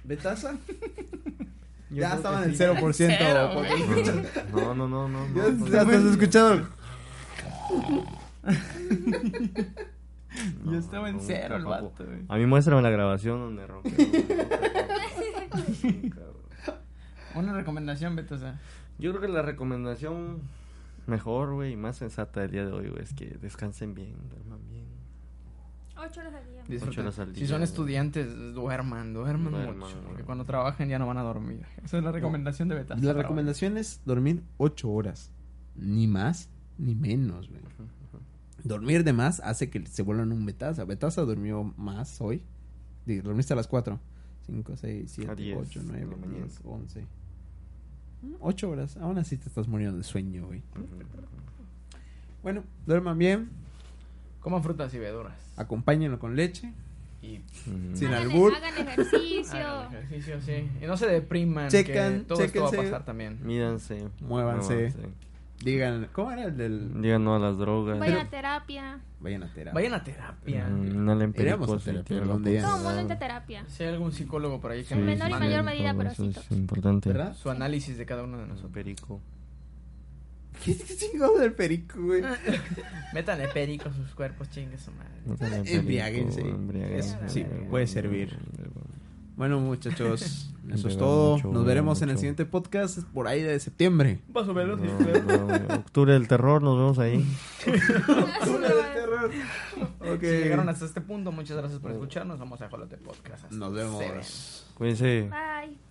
¿Betaza?
Yo
ya
que
en
sí.
0%.
Cero,
porque-
No, no, no, no. no,
Ya,
no,
ya
no,
estás escuchando.
no,
Yo estaba en
no,
cero el vato, güey.
A mí muéstrame la grabación donde rompió.
Una recomendación, Beto, o sea.
Yo creo que la recomendación mejor, güey, y más sensata del día de hoy, güey, es que descansen bien, duerman bien.
Ocho horas al día.
horas al
Si son
güey.
estudiantes, duerman, duerman,
Duerman,
mucho. Porque cuando trabajen ya no van a dormir. Esa es la recomendación de Beto.
La recomendación es dormir 8 horas. Ni más, ni menos, güey. Dormir de más hace que se vuelvan un betaza. Betaza durmió más hoy. Dormiste a las 4. 5, 6,
A
7,
10
8,
de
9,
la mañana.
10, 11. 8 horas. Aún así te estás muriendo de sueño, güey. Bueno, duerman bien.
Coman frutas y verduras.
Acompáñenlo con leche.
Y
Ujú.
Sin
hagan,
albur.
hagan ejercicio.
hagan ejercicio, sí. Y no se depriman.
Checan,
que todo esto va a
chéquense.
pasar también.
Mídanse.
Muévanse. Digan, ¿cómo era el del...?
Digan no a las drogas.
Vayan a terapia.
Vayan a terapia.
Vayan a terapia.
Mm, No le
Iremos a terapia.
Todo mundo a terapia.
Si hay algún psicólogo por ahí que
Sí,
nos
menor y mayor medida, pero
eso
sí
es importante.
¿Verdad?
su análisis de cada uno de nosotros.
Perico.
¿Qué chingado del perico, güey?
Métanle perico a sus cuerpos, chingue su madre.
Embriáguense. sí, puede servir. Bueno, muchachos, eso es todo.
mucho,
Nos veremos en el siguiente podcast por ahí de septiembre.
Más o menos.
No, no, Octubre del terror, nos vemos ahí.
Si llegaron hasta este punto, muchas gracias por escucharnos. Vamos a Jolote Podcast. Hasta
Nos vemos.
Cuídense.
Bye.